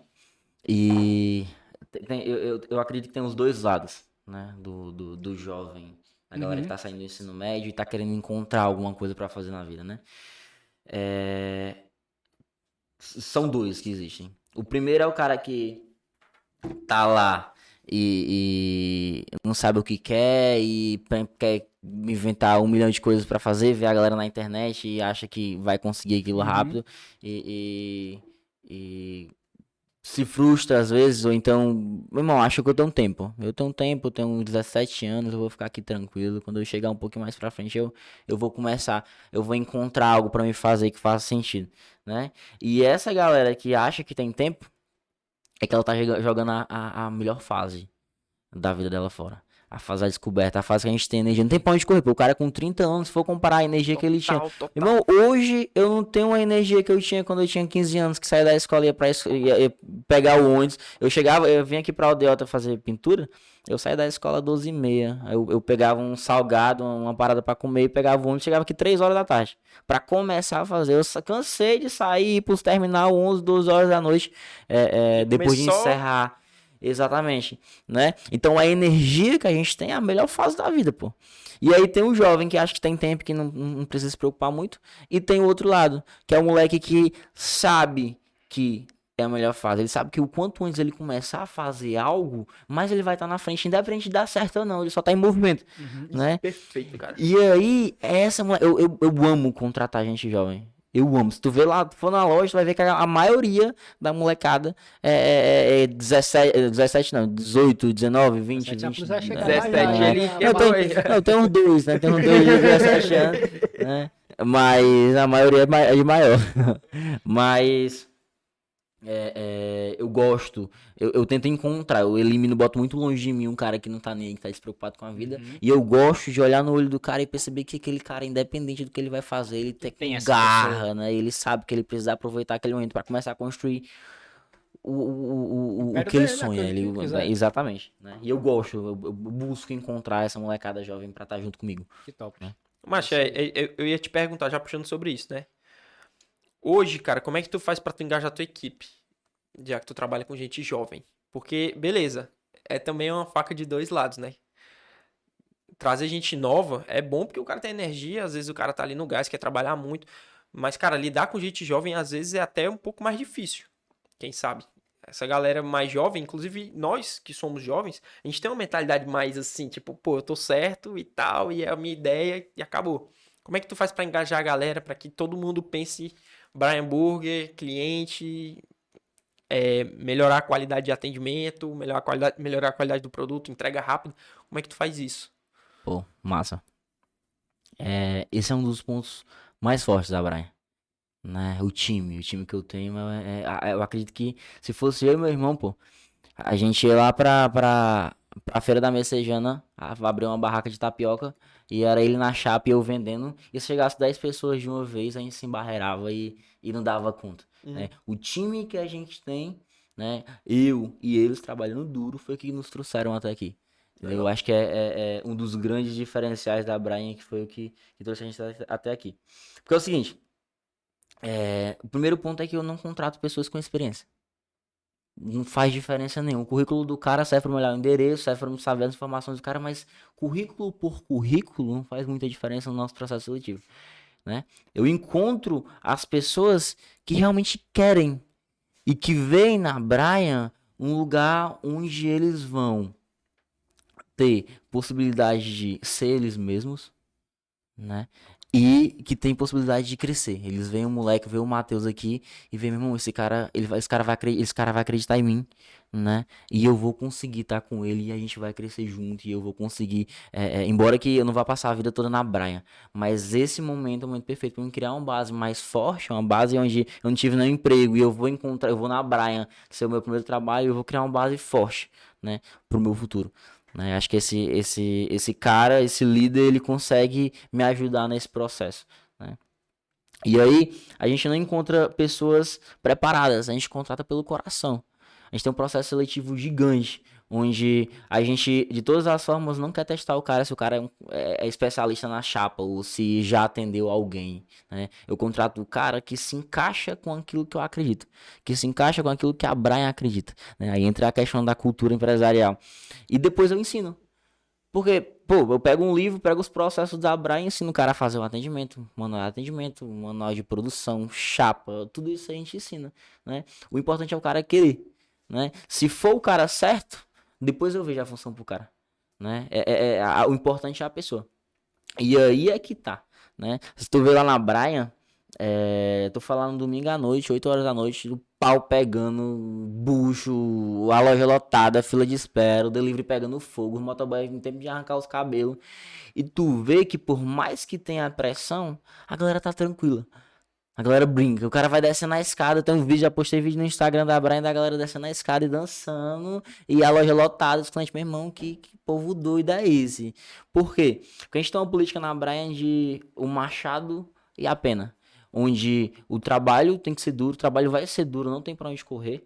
E tem- tem- eu, eu, eu acredito que tem os dois lados, né? Do, do, do jovem. A galera Uhum. que tá saindo do ensino médio e tá querendo encontrar alguma coisa pra fazer na vida, né? É, São dois que existem. O primeiro é o cara que tá lá e, e não sabe o que quer e quer inventar um milhão de coisas pra fazer, ver a galera na internet e acha que vai conseguir aquilo Uhum. rápido e, e, e se frustra às vezes, ou então, meu irmão, acho que eu tenho um tempo. Eu tenho um tempo, tenho 17 anos, eu vou ficar aqui tranquilo. Quando eu chegar um pouquinho mais pra frente, eu, eu vou começar, eu vou encontrar algo pra me fazer que faça sentido, né? E essa galera que acha que tem tempo, é que ela tá joga- jogando a, a melhor fase da vida dela fora. A fase da descoberta, a fase que a gente tem energia. Não tem pra onde correr, pô. O cara com 30 anos, se for comparar a energia que ele tinha. Total, total. Irmão, hoje eu não tenho a energia que eu tinha quando eu tinha 15 anos, que saía da escola e ia, pra ia- ia pegar o ônibus. Eu chegava, eu vinha aqui pra Aldeota fazer pintura, eu saía da escola 12 e meia. Eu, eu pegava um salgado, uma parada pra comer e pegava o ônibus, chegava aqui 3 horas da tarde. Pra começar a fazer. Eu cansei de sair e ir pros terminal 11, 12 horas da noite, é, é, depois de Começou- encerrar. Exatamente, né? Então a energia que a gente tem é a melhor fase da vida, pô. E aí tem o jovem que acha que tem tempo que não, não precisa se preocupar muito. E tem o outro lado, que é o moleque que sabe que é a melhor fase. Ele sabe que o quanto antes ele começar a fazer algo, mais ele vai estar na frente, independente de dar certo ou não. Ele só tá em movimento, né? Perfeito, cara. E aí, essa eu, eu, eu amo contratar gente jovem. Eu amo. Se tu vê lá, tu for na loja, tu vai ver que a, maioria da molecada é, é, é 17, é 17, não, 18, 19, 20, 17 20. vai chegar né? lá, 17, já, ele quer Não, tem, não, tem uns dois, né? Tem uns dois de 17 anos, né? Mas a maioria é é de maior. Mas é, é, eu gosto, eu, eu tento encontrar, eu elimino, boto muito longe de mim um cara que não tá nem aí, que tá despreocupado com a vida. Uhum. E eu gosto de olhar no olho do cara e perceber que aquele cara, independente do que ele vai fazer, ele tem, Tem garra, né? Ele sabe que ele precisa aproveitar aquele momento pra começar a construir o, o, o, o que ele né, sonha. Ele, ele exatamente. Né? E eu gosto, eu, eu busco encontrar essa molecada jovem pra estar junto comigo. Que top. Mas é, é, é, eu ia te perguntar, já puxando sobre isso, né? Hoje, cara, como é que tu faz pra tu engajar a tua equipe? Já que tu trabalha com gente jovem. Porque, beleza, é também uma faca de dois lados, né? Trazer gente nova é bom porque o cara tem energia, às vezes o cara tá ali no gás, quer trabalhar muito. Mas, cara, lidar com gente jovem às vezes é até um pouco mais difícil. Quem sabe? Essa galera mais jovem, inclusive nós que somos jovens, a gente tem uma mentalidade mais assim, tipo, pô, eu tô certo e tal, e é a minha ideia e acabou. Como é que tu faz pra engajar a galera pra que todo mundo pense Brian Burger, cliente, é, melhorar a qualidade de atendimento, melhorar a qualidade, melhorar a qualidade do produto, entrega rápida? Como é que tu faz isso? Pô, massa. É, esse é um dos pontos mais fortes da Brian. Né? O time, o time que eu tenho, é, é- eu acredito que se fosse eu e meu irmão, pô, a gente ia lá pra, pra, pra feira da Messejana, a- abrir uma barraca de tapioca, e era ele na chapa e eu vendendo, e se chegasse 10 pessoas de uma vez, a gente se embarreirava e, e não dava conta. né? O time que a gente tem, né, eu e eles trabalhando duro, foi que nos trouxeram até aqui. Eu acho que é, é- é um dos grandes diferenciais da Brian, que foi o que, que trouxe a gente até- até aqui. Porque é o seguinte, é, o primeiro ponto é que eu não contrato pessoas com experiência. Não faz diferença nenhuma. O currículo do cara serve para olhar o endereço, serve para saber as informações do cara, mas currículo por currículo não faz muita diferença no nosso processo seletivo. Né? Eu encontro as pessoas que realmente querem e que veem na Brian um lugar onde eles vão ter possibilidade de ser eles mesmos, né? E que tem possibilidade de crescer. Eles veem um moleque, veem o Matheus aqui e veem, meu irmão, esse cara, ele vai, esse cara vai, esse cara vai acreditar em mim, né? E eu vou conseguir estar com ele e a gente vai crescer junto e eu vou conseguir, é, é, embora que eu não vá passar a vida toda na Brian, mas esse momento é o momento perfeito para eu criar uma base mais forte, uma base onde eu não tive nenhum emprego e eu vou encontrar, eu vou na Brian, ser o meu primeiro trabalho, eu vou criar uma base forte, né, pro meu futuro. Né? Acho que esse, esse, esse cara, esse líder, ele consegue me ajudar nesse processo. Né? E aí, a gente não encontra pessoas preparadas, a gente contrata pelo coração. A gente tem um processo seletivo gigante, onde a gente, de todas as formas, não quer testar o cara se o cara é, um- é- é especialista na chapa ou se já atendeu alguém. Né? Eu contrato o cara que se encaixa com aquilo que eu acredito, que se encaixa com aquilo que a Brian acredita. Né? Aí entra a questão da cultura empresarial. E depois eu ensino. Porque, pô, eu pego um livro, pego os processos da Brian e ensino o cara a fazer um atendimento, manual de atendimento, manual de produção, chapa, tudo isso a gente ensina, né? O importante é o cara querer, né? Se for o cara certo, depois eu vejo a função pro cara, né? É, é- é- a- o importante é a pessoa. E aí é que tá, né? Se tu vê lá na Brian, é, tô falando domingo à noite, 8 horas da noite, o pau pegando, bucho, a loja lotada, fila de espera, o delivery pegando fogo, os motoboys no tempo de arrancar os cabelos. E tu vê que por mais que tenha pressão, a galera tá tranquila. A galera brinca. O cara vai descendo a escada. Tem um vídeo, já postei vídeo no Instagram da Brian da galera descendo a escada e dançando. E a loja lotada, os clientes, meu irmão, que, que povo doido é esse? Por quê? Porque a gente tem uma política na Brian de o machado e a pena. Onde o trabalho tem que ser duro, o trabalho vai ser duro, não tem pra onde correr.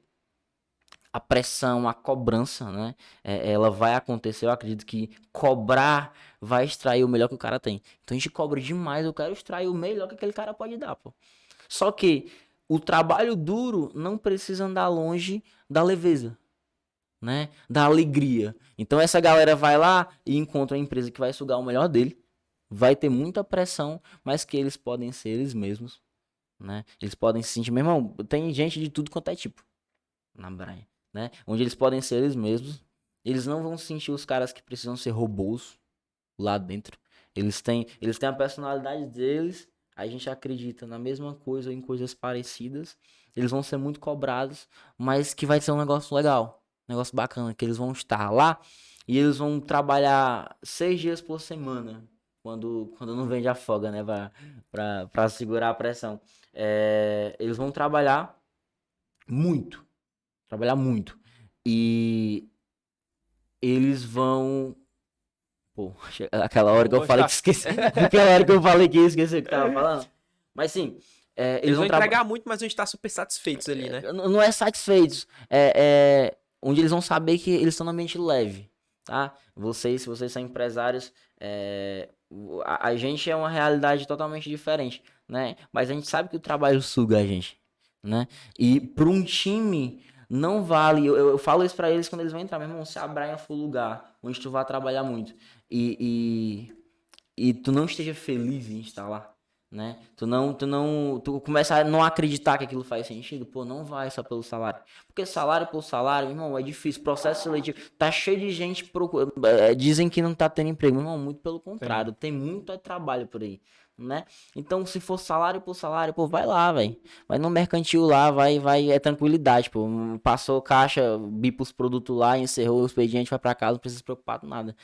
A pressão, a cobrança, né? É, ela vai acontecer. Eu acredito que cobrar vai extrair o melhor que o cara tem. Então a gente cobra demais, eu quero extrair o melhor que aquele cara pode dar, pô. Só que o trabalho duro não precisa andar longe da leveza, né? Da alegria. Então essa galera vai lá e encontra uma empresa que vai sugar o melhor dele, vai ter muita pressão, mas que eles podem ser eles mesmos, né? Eles podem se sentir, meu irmão, tem gente de tudo quanto é tipo na Brian, né? Onde eles podem ser eles mesmos. Eles não vão sentir os caras que precisam ser robôs lá dentro. Eles têm, eles têm a personalidade deles. A gente acredita na mesma coisa ou em coisas parecidas. Eles vão ser muito cobrados, mas que vai ser um negócio legal, um negócio bacana, que eles vão estar lá e eles vão trabalhar seis dias por semana, quando, quando não vende a folga, né, pra segurar a pressão. É, eles vão trabalhar muito, trabalhar muito. E eles vão Pô, aquela hora que eu falei que esqueci. Aquela hora que eu falei que ia esquecer o que tava falando. Mas sim, é, Eles, vão traba- entregar muito, mas vão estar super satisfeitos ali, né? N- Não é satisfeitos. É, é onde eles vão saber que eles estão no ambiente leve, tá? Vocês, se vocês são empresários, é, a, a gente é uma realidade totalmente diferente, né? Mas a gente sabe que o trabalho suga a gente, né? E para um time não vale. Eu, eu falo isso para eles quando eles vão entrar, meu irmão. Se a Brian for lugar onde tu vai trabalhar muito e, e, e tu não esteja feliz em estar lá, né? Tu não, tu não, tu começa a não acreditar que aquilo faz sentido, pô, não vai só pelo salário. Porque salário por salário, irmão, é difícil. Processo seletivo, tá cheio de gente procurando, dizem que não tá tendo emprego, irmão, muito pelo contrário, tem muito é trabalho por aí, né? Então, se for salário por salário, pô, vai lá, velho. Vai no mercantil lá, vai, vai, é tranquilidade, pô. Passou caixa, bipa os produtos lá, encerrou o expediente, vai pra casa, não precisa se preocupar com nada.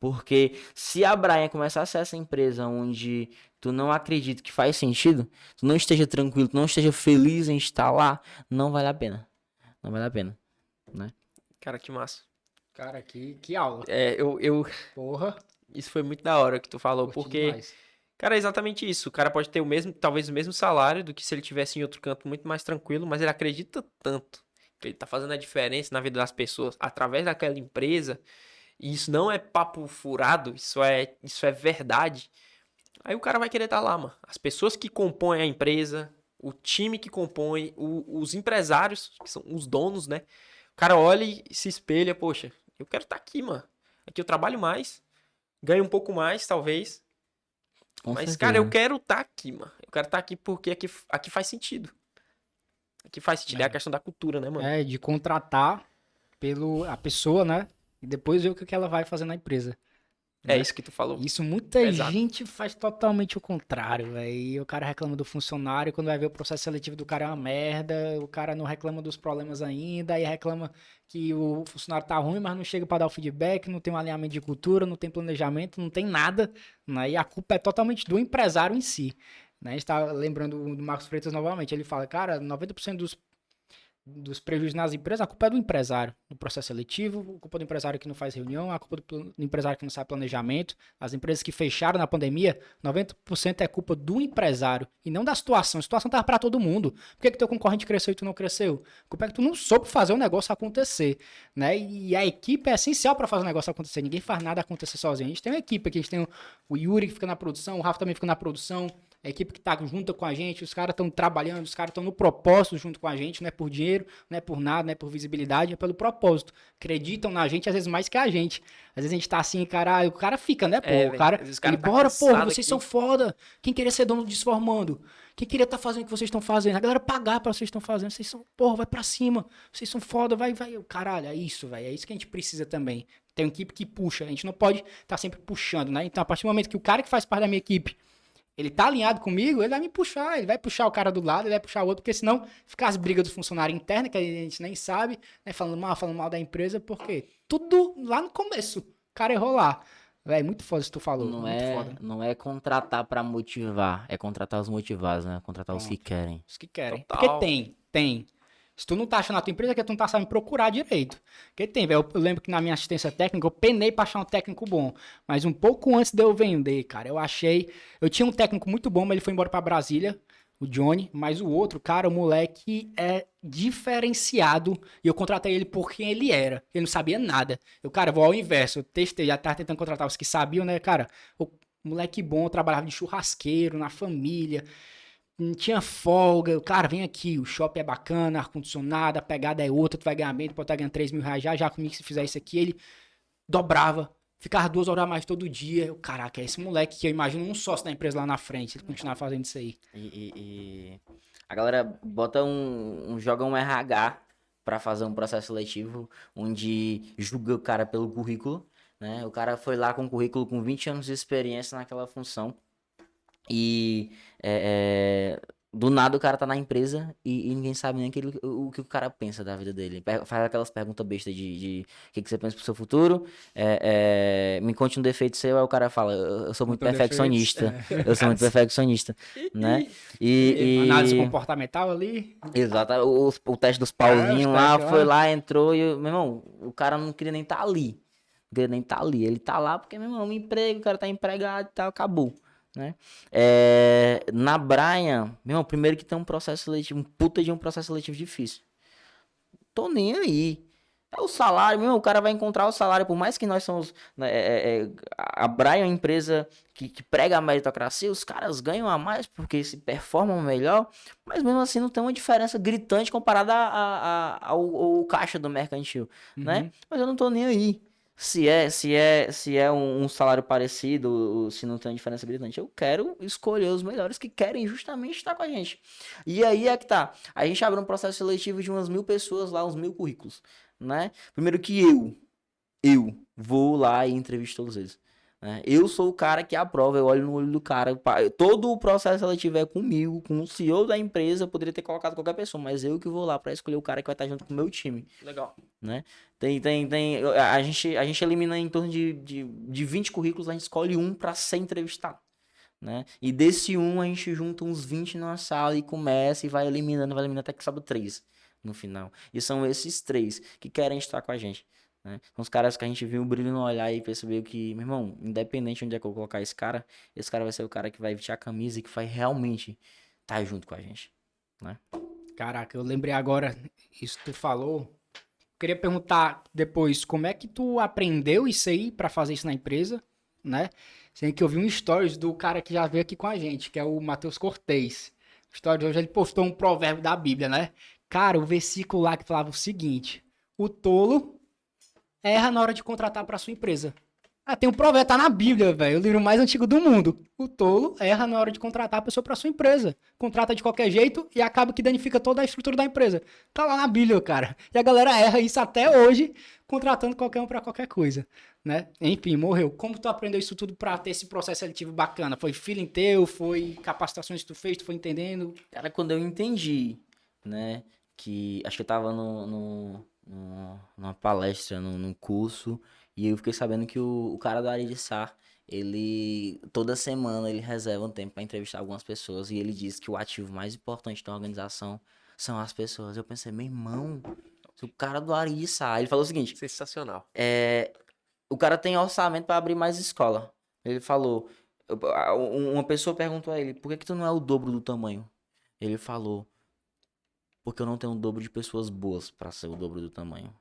Porque se a Brian começar a ser essa empresa onde tu não acredita que faz sentido, tu não esteja tranquilo, tu não esteja feliz em estar lá, não vale a pena. Não vale a pena. Cara, que massa. Cara, que, que aula. É, eu, eu, Porra. isso foi muito da hora que tu falou, curti porque, demais. cara, é exatamente isso. O cara pode ter o mesmo, talvez o mesmo salário do que se ele tivesse em outro canto muito mais tranquilo, mas ele acredita tanto que ele tá fazendo a diferença na vida das pessoas através daquela empresa. E isso não é papo furado, isso é, isso é verdade. Aí o cara vai querer estar lá, mano. As pessoas que compõem a empresa, o time que compõe, o- os empresários, que são os donos, né? O cara olha e se espelha, poxa, eu quero estar aqui, mano. Aqui eu trabalho mais, ganho um pouco mais, talvez. Com mas, certeza. cara, eu quero estar aqui, mano. Eu quero estar aqui porque aqui, aqui faz sentido. Aqui faz sentido. É, É. a questão da cultura, né, mano? É, de contratar pelo, a pessoa, né? E depois ver o que ela vai fazer na empresa. É, né? isso que tu falou. Isso muita Exato. gente faz totalmente o contrário, velho. E o cara reclama do funcionário, quando vai ver o processo seletivo do cara é uma merda, o cara não reclama dos problemas ainda, aí reclama que o funcionário tá ruim, mas não chega pra dar o feedback, não tem um alinhamento de cultura, não tem planejamento, não tem nada, né? E a culpa é totalmente do empresário em si. Né? A gente tá lembrando do Marcos Freitas novamente, ele fala, cara, 90% dos dos prejuízos nas empresas, a culpa é do empresário, no processo seletivo, a culpa do empresário que não faz reunião, a culpa do plan- do empresário que não sabe planejamento. As empresas que fecharam na pandemia, 90% é culpa do empresário e não da situação. A situação tava para todo mundo. Por que, que teu concorrente cresceu e tu não cresceu? A culpa é que tu não soube fazer o negócio acontecer, né? E a equipe é essencial para fazer o negócio acontecer. Ninguém faz nada acontecer sozinho. A gente tem uma equipe aqui, a gente tem o Yuri que fica na produção, o Rafa também fica na produção, a equipe que tá junto com a gente, os caras estão trabalhando, os caras estão no propósito junto com a gente, não é por dinheiro, não é por nada, não é por visibilidade, é pelo propósito. Acreditam na gente, às vezes mais que a gente. Às vezes a gente tá assim, caralho, o cara fica, né, pô? É, o cara, cara ele, tá bora, pô, vocês aqui." são foda. Quem queria ser dono disso formando? Quem queria estar fazendo o que vocês estão fazendo? A galera pagar pra vocês estão fazendo. Vocês são, porra, vai pra cima. Vocês são foda, vai, vai. Caralho, é isso, velho. É isso que a gente precisa também. Tem uma equipe que puxa. A gente não pode estar sempre puxando, né? Então, a partir do momento que o cara que faz parte da minha equipe ele tá alinhado comigo, ele vai me puxar, ele vai puxar o cara do lado, ele vai puxar o outro, porque senão fica as brigas do funcionário interno, que a gente nem sabe, né, falando mal, falando mal da empresa, porque tudo lá no começo, o cara errou lá. Véi, muito foda isso que tu falou, Não muito é, foda. não é contratar pra motivar, é contratar os motivados, né? Contratar os que querem. Os que querem. Total. Porque tem, tem. Se tu não tá achando a tua empresa, é que tu não tá sabendo procurar direito. Porque tem, velho. Eu lembro que na minha assistência técnica, eu penei pra achar um técnico bom. Mas um pouco antes de eu vender, cara, eu achei. Eu tinha um técnico muito bom, mas ele foi embora pra Brasília, o Johnny. Mas o outro, cara, o moleque é diferenciado. E eu contratei ele por quem ele era. Ele não sabia nada. Eu, cara, vou ao inverso. Eu testei, já tava tentando contratar os que sabiam, né, cara? O moleque bom, trabalhava de churrasqueiro, na família não tinha folga. O Cara, vem aqui, o shopping é bacana, ar-condicionado, a pegada é outra, tu vai ganhar bem, tu pode estar ganhando 3 mil reais já, já comigo se fizer isso aqui. Ele dobrava, ficava duas horas a mais todo dia. Eu, caraca, é esse moleque que eu imagino um sócio da empresa lá na frente, ele continuar fazendo isso aí. E, e- e a galera bota um, um joga um RH pra fazer um processo seletivo onde julga o cara pelo currículo, né? O cara foi lá com um currículo com 20 anos de experiência naquela função e é, é, do nada o cara tá na empresa e, e ninguém sabe nem aquele, o, o que o cara pensa da vida dele. Per- Faz aquelas perguntas bestas de, de o que, que você pensa pro seu futuro, é, é, me conte um defeito seu, aí o cara fala, eu, sou muito perfeccionista, defeitos, eu sou muito perfeccionista, né? E, é. e- Análise comportamental ali. Exato, o, o teste dos pauzinhos É, lá, foi lá. entrou e, meu irmão, o cara não queria nem estar ali. Não queria nem estar ali. Ele tá lá porque, meu irmão, um emprego, o cara tá empregado e tal, acabou. Né? É, na Brian, meu irmão, primeiro que tem um processo seletivo, um puta de um processo seletivo difícil. Tô nem aí. É o salário, meu, o cara vai encontrar o salário, por mais que nós somos. né, é, é, a Brian é uma empresa que, que prega a meritocracia, os caras ganham a mais porque se performam melhor, mas mesmo assim não tem uma diferença gritante comparada a- a- a- ao, ao caixa do mercantil, né? Mas eu não tô nem aí. Se é, se é, se é um, um salário parecido, se não tem diferença gritante, eu quero escolher os melhores que querem justamente estar com a gente. E aí é que tá. A gente abre um processo seletivo de umas mil pessoas lá, uns mil currículos, né? Primeiro que eu, eu vou lá e entrevisto todos eles. Né? Eu sou o cara que aprova, eu olho no olho do cara. Todo o processo seletivo é comigo, com o CEO da empresa, eu poderia ter colocado qualquer pessoa, mas eu que vou lá pra escolher o cara que vai estar junto com o meu time. Legal. Tem, tem, tem. A gente, a gente elimina em torno de, de, de 20 currículos, a gente escolhe um para ser entrevistado. Né? E desse um a gente junta uns 20 numa sala e começa e vai eliminando, vai eliminando até que sobe três no final. E são esses três que querem estar com a gente. Né? São os caras que a gente viu o brilho no olhar e percebeu que, meu irmão, independente de onde é que eu colocar esse cara, esse cara vai ser o cara que vai vestir a camisa e que vai realmente estar junto com a gente. Caraca, eu lembrei agora, isso que tu falou. Queria perguntar depois, como é que tu aprendeu isso aí pra fazer isso na empresa, né? Sendo que eu vi um stories do cara que já veio aqui com a gente, que é o Matheus Cortez. O stories hoje ele postou um provérbio da Bíblia, né? Cara, o versículo lá que falava o seguinte: O tolo erra na hora de contratar pra sua empresa. Ah, tem um provérbio, tá na Bíblia, velho, o livro mais antigo do mundo. O tolo erra na hora de contratar a pessoa pra sua empresa contrata de qualquer jeito e acaba que danifica toda a estrutura da empresa. Tá lá na Bíblia, cara. E a galera erra isso até hoje, contratando qualquer um pra qualquer coisa, né? Enfim, morreu. Como tu aprendeu isso tudo pra ter esse processo seletivo bacana? Foi feeling teu? Foi capacitações que tu fez? Tu foi entendendo? Cara, quando eu entendi, né, que acho que eu tava no, no, numa palestra, num, num curso, e eu fiquei sabendo que o, o cara do Aridissar, ele, toda semana ele reserva um tempo para entrevistar algumas pessoas, e ele diz que o ativo mais importante da organização são as pessoas. Eu pensei, meu irmão, se o cara do Aridissar, ele falou o seguinte, Sensacional. é, o cara tem orçamento para abrir mais escola. Ele falou, um- uma pessoa perguntou a ele, por que que tu não é o dobro do tamanho? Ele falou, porque eu não tenho o dobro de pessoas boas para ser o dobro do tamanho.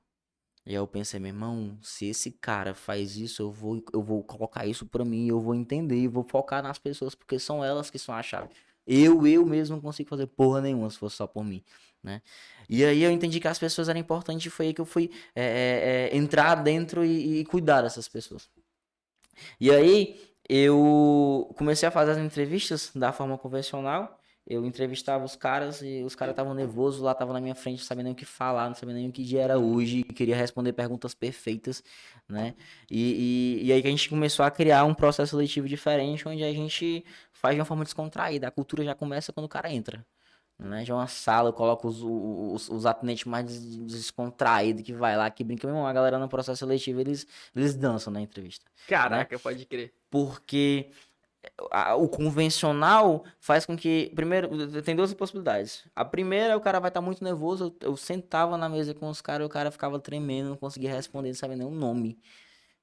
E aí eu pensei, meu irmão, se esse cara faz isso, eu vou, eu vou colocar isso pra mim, eu vou entender, eu vou focar nas pessoas, porque são elas que são a chave. Eu, eu mesmo não consigo fazer porra nenhuma se fosse só por mim, né? E aí eu entendi que as pessoas eram importantes e foi aí que eu fui é, é, é, entrar dentro e, e cuidar dessas pessoas. E aí eu comecei a fazer as entrevistas da forma convencional. Eu entrevistava os caras e os caras estavam nervosos lá, estavam na minha frente, não sabia nem o que falar, não sabia nem o que dia era hoje, queria responder perguntas perfeitas, né? E, e, e aí que a gente começou a criar um processo seletivo diferente, onde a gente faz de uma forma descontraída. A cultura já começa quando o cara entra. Né? Já é uma sala, eu coloco os, os, os atendentes mais des- descontraídos que vai lá, que brinca. Meu irmão, a galera no processo seletivo, eles, eles dançam na entrevista Caraca, pode crer. porque o convencional faz com que. Primeiro, tem duas possibilidades. A primeira, o cara vai estar muito nervoso. Eu, eu sentava na mesa com os caras e o cara ficava tremendo, não conseguia responder, não sabia nem o nome.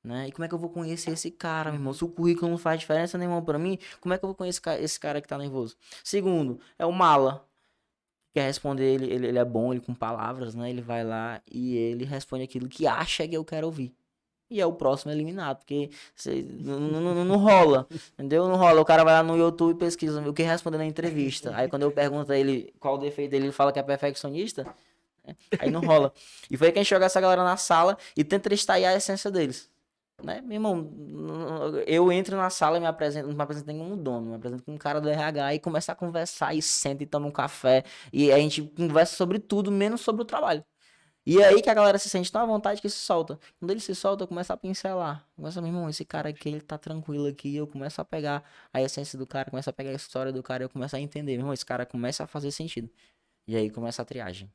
Né? E como é que eu vou conhecer esse cara, meu irmão? Se o currículo não faz diferença nenhuma pra mim, como é que eu vou conhecer esse cara que tá nervoso? Segundo, é o mala. Quer responder, ele, ele, ele é bom, ele com palavras, né? Ele vai lá e ele responde aquilo que acha que eu quero ouvir. E é o próximo eliminado, porque cê- não, não, não- rola, entendeu? Não rola. O cara vai lá no YouTube e pesquisa o que responder na entrevista. Aí quando eu pergunto a ele qual o defeito dele, ele fala que é perfeccionista. né? Aí não rola. E foi que a gente joga essa galera na sala e tenta extrair a essência deles. Né? Meu irmão, eu entro na sala e me apresento, não me apresento como dono, me apresento como um cara do RH e começa a conversar e senta e toma um café. E a gente conversa sobre tudo, menos sobre o trabalho. E é aí que a galera se sente tão à vontade que se solta. Quando ele se solta, eu começo a pincelar. Começa, meu irmão, esse cara aqui, ele tá tranquilo aqui. Eu começo a pegar a essência do cara, começo a pegar a história do cara, eu começo a entender. Meu irmão, esse cara começa a fazer sentido. E aí começa a triagem.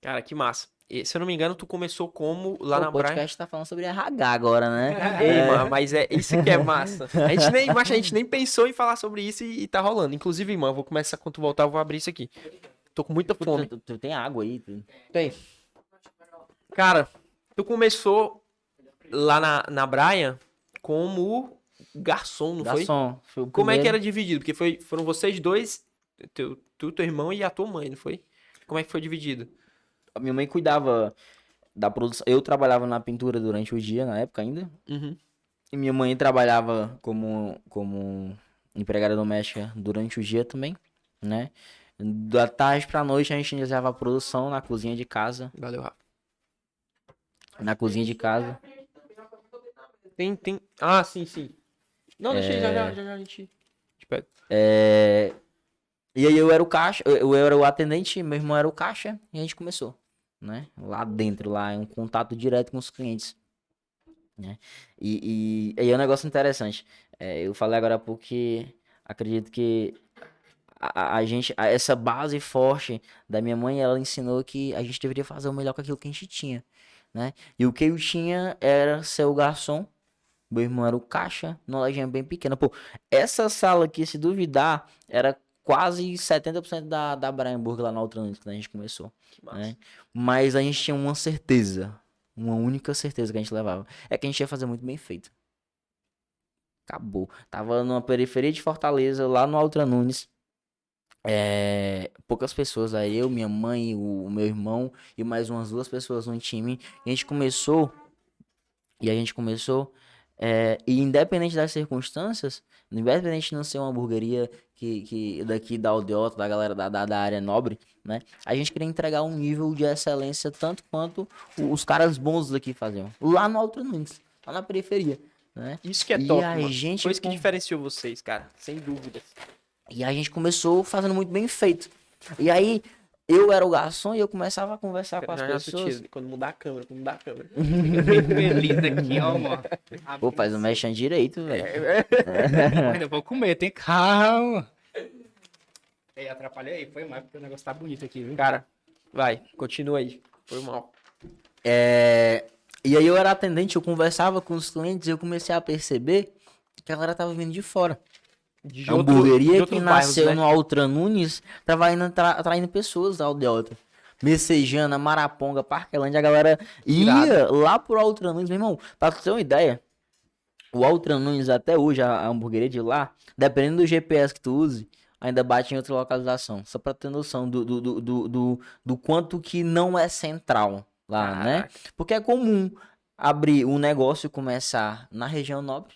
Cara, que massa. E, se eu não me engano, tu começou como lá o na Brian. podcast tá falando sobre RH agora, né? Ei, É. mano, mas é isso que é massa. A gente nem, mas a gente nem pensou em falar sobre isso e, e tá rolando. Inclusive, irmão, eu vou começar quando tu voltar, eu vou abrir isso aqui. Tô com muita fome. Tu, tu- tu tem água aí? Tu... Tem. Cara, tu começou lá na, na Brian como garçom, não foi? Garçom. Foi o Como é que era dividido? Porque foi, foram vocês dois, teu, tu, teu irmão e a tua mãe, não foi? Como é que foi dividido? A minha mãe cuidava da produção. Eu trabalhava na pintura durante o dia, na época ainda. Uhum. E minha mãe trabalhava como, como empregada doméstica durante o dia também, né? Da tarde pra noite a gente iniciava a produção na cozinha de casa. Valeu, Rafa. Na cozinha de casa. Tem, tem... Ah, sim, sim. Não, deixa aí, já, É. já, já, já a gente... pega. É... E aí eu era o caixa, eu eu era o atendente, meu irmão era o caixa, e a gente começou, né? Lá dentro, lá, em um contato direto com os clientes. Né? E, e, e aí é um negócio interessante. É, eu falei agora porque acredito que a, a- gente, a- essa base forte da minha mãe, ela ensinou que a gente deveria fazer o melhor com aquilo que a gente tinha, né? E o que eu tinha era ser o garçom, meu irmão era o caixa, numa lojinha bem pequena. Pô, essa sala aqui, se duvidar, era quase 70% da, da Brian Burger lá na outra noite quando a gente começou. Né? Mas a gente tinha uma certeza, uma única certeza que a gente levava, é que a gente ia fazer muito bem feito. Acabou. Tava numa periferia de Fortaleza, lá no Altra Nunes. É, poucas pessoas, aí eu, minha mãe, o, o meu irmão e mais umas duas pessoas no time. A gente começou, e a gente começou, é, e independente das circunstâncias, independente de não ser uma hamburgueria que, que daqui da Aldeota, da galera da, da, da área nobre, né? A gente queria entregar um nível de excelência tanto quanto os caras bons daqui faziam. Lá no Alto Nunes, lá na periferia, né? Isso que é E top, a mano. gente Foi isso que com- diferenciou vocês, cara. Sem dúvidas. E a gente começou fazendo muito bem feito. E aí, eu era o garçom e eu começava a conversar com as pessoas. Quando mudar a câmera, quando mudar a câmera. Feliz aqui, ó, mano. Pô, faz o mexão direito, velho. Ainda vou comer, tem calma. Ei, atrapalhei aí, foi mais porque o negócio tá bonito aqui, viu? Cara, vai, continua aí. Foi mal. É, E aí eu era atendente, eu conversava com os clientes e eu comecei a perceber que a galera tava vindo de fora. De outro- hamburgueria de que bairros, nasceu né? no Altra Nunes tava indo atra- atraindo pessoas da Aldeota. Messejana, Maraponga, Parquelândia, a galera ia lá pro Altra Nunes, meu irmão. Pra tu ter uma ideia, o Altra Nunes até hoje, a, a hamburgueria de lá, dependendo do GPS que tu use, ainda bate em outra localização. Só pra ter noção do, do, do, do, do, do quanto que não é central lá, né? Caraca. Porque é comum abrir um negócio e começar na região nobre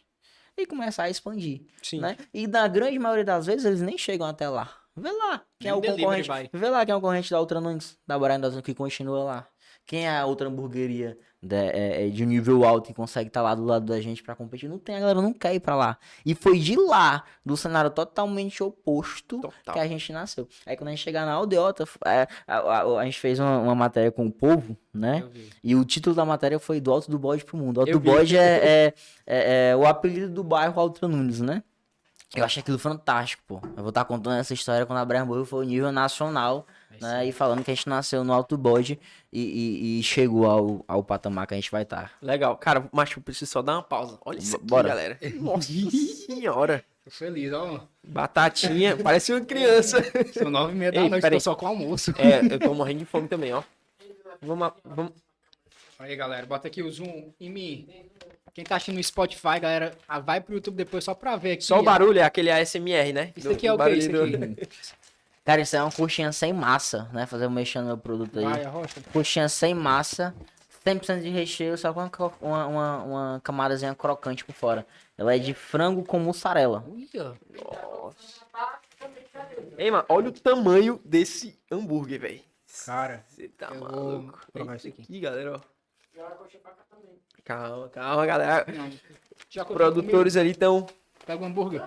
e começar a expandir Sim. né? E na grande maioria das vezes eles nem chegam até lá. Vê lá quem Nem é o concorrente. vai. Vê lá quem é o concorrente da outra Nunes, da Brian das que continua lá. Quem é a outra hamburgueria de, é, é, de nível alto que consegue estar lá do lado da gente pra competir? Não tem, a galera não quer ir pra lá. E foi de lá, do cenário totalmente oposto, Total. que a gente nasceu. Aí quando a gente chegar na aldeota, é, a, a- a gente fez uma, uma matéria com o povo, né? E o título da matéria foi Do Alto do Bode pro Mundo. O Alto Eu do vi. Bode é, é, é- é o apelido do bairro Alto Nunes, né? Eu achei aquilo fantástico, pô. Eu vou estar contando essa história quando a Brian Burger foi o nível nacional, né? E falando que a gente nasceu no Alto do Bode e, e- e chegou ao, ao patamar que a gente vai tá. estar. Legal. Cara, macho, eu preciso só dar uma pausa. Olha isso aqui, Bora. galera. Nossa senhora. Tô feliz, ó. Batatinha, parece uma criança. São nove e meia da Ei, noite, tô só com almoço. É, eu tô morrendo de fome também, ó. Vamos, lá, vamos. Aí, galera, bota aqui o zoom em mim. Quem tá assistindo no Spotify, galera, ah, vai pro YouTube depois só pra ver aqui. Só o barulho é aquele ASMR, né? Isso aqui é o que? barulho Isso aqui. Cara, isso é uma coxinha sem massa, né? Fazer um mexendo no meu produto aí. Vai, Rocha. Coxinha sem massa, 100% de recheio, só com uma, uma, uma, uma camadazinha crocante por fora. Ela é de frango com mussarela. Uia. Ei, mano, olha o tamanho desse hambúrguer, velho. Cara, Você tá Eu vou maluco. provar É isso aqui. aqui, galera, ó. Calma, calma, galera. Já Produtores ali estão. Pega o hambúrguer.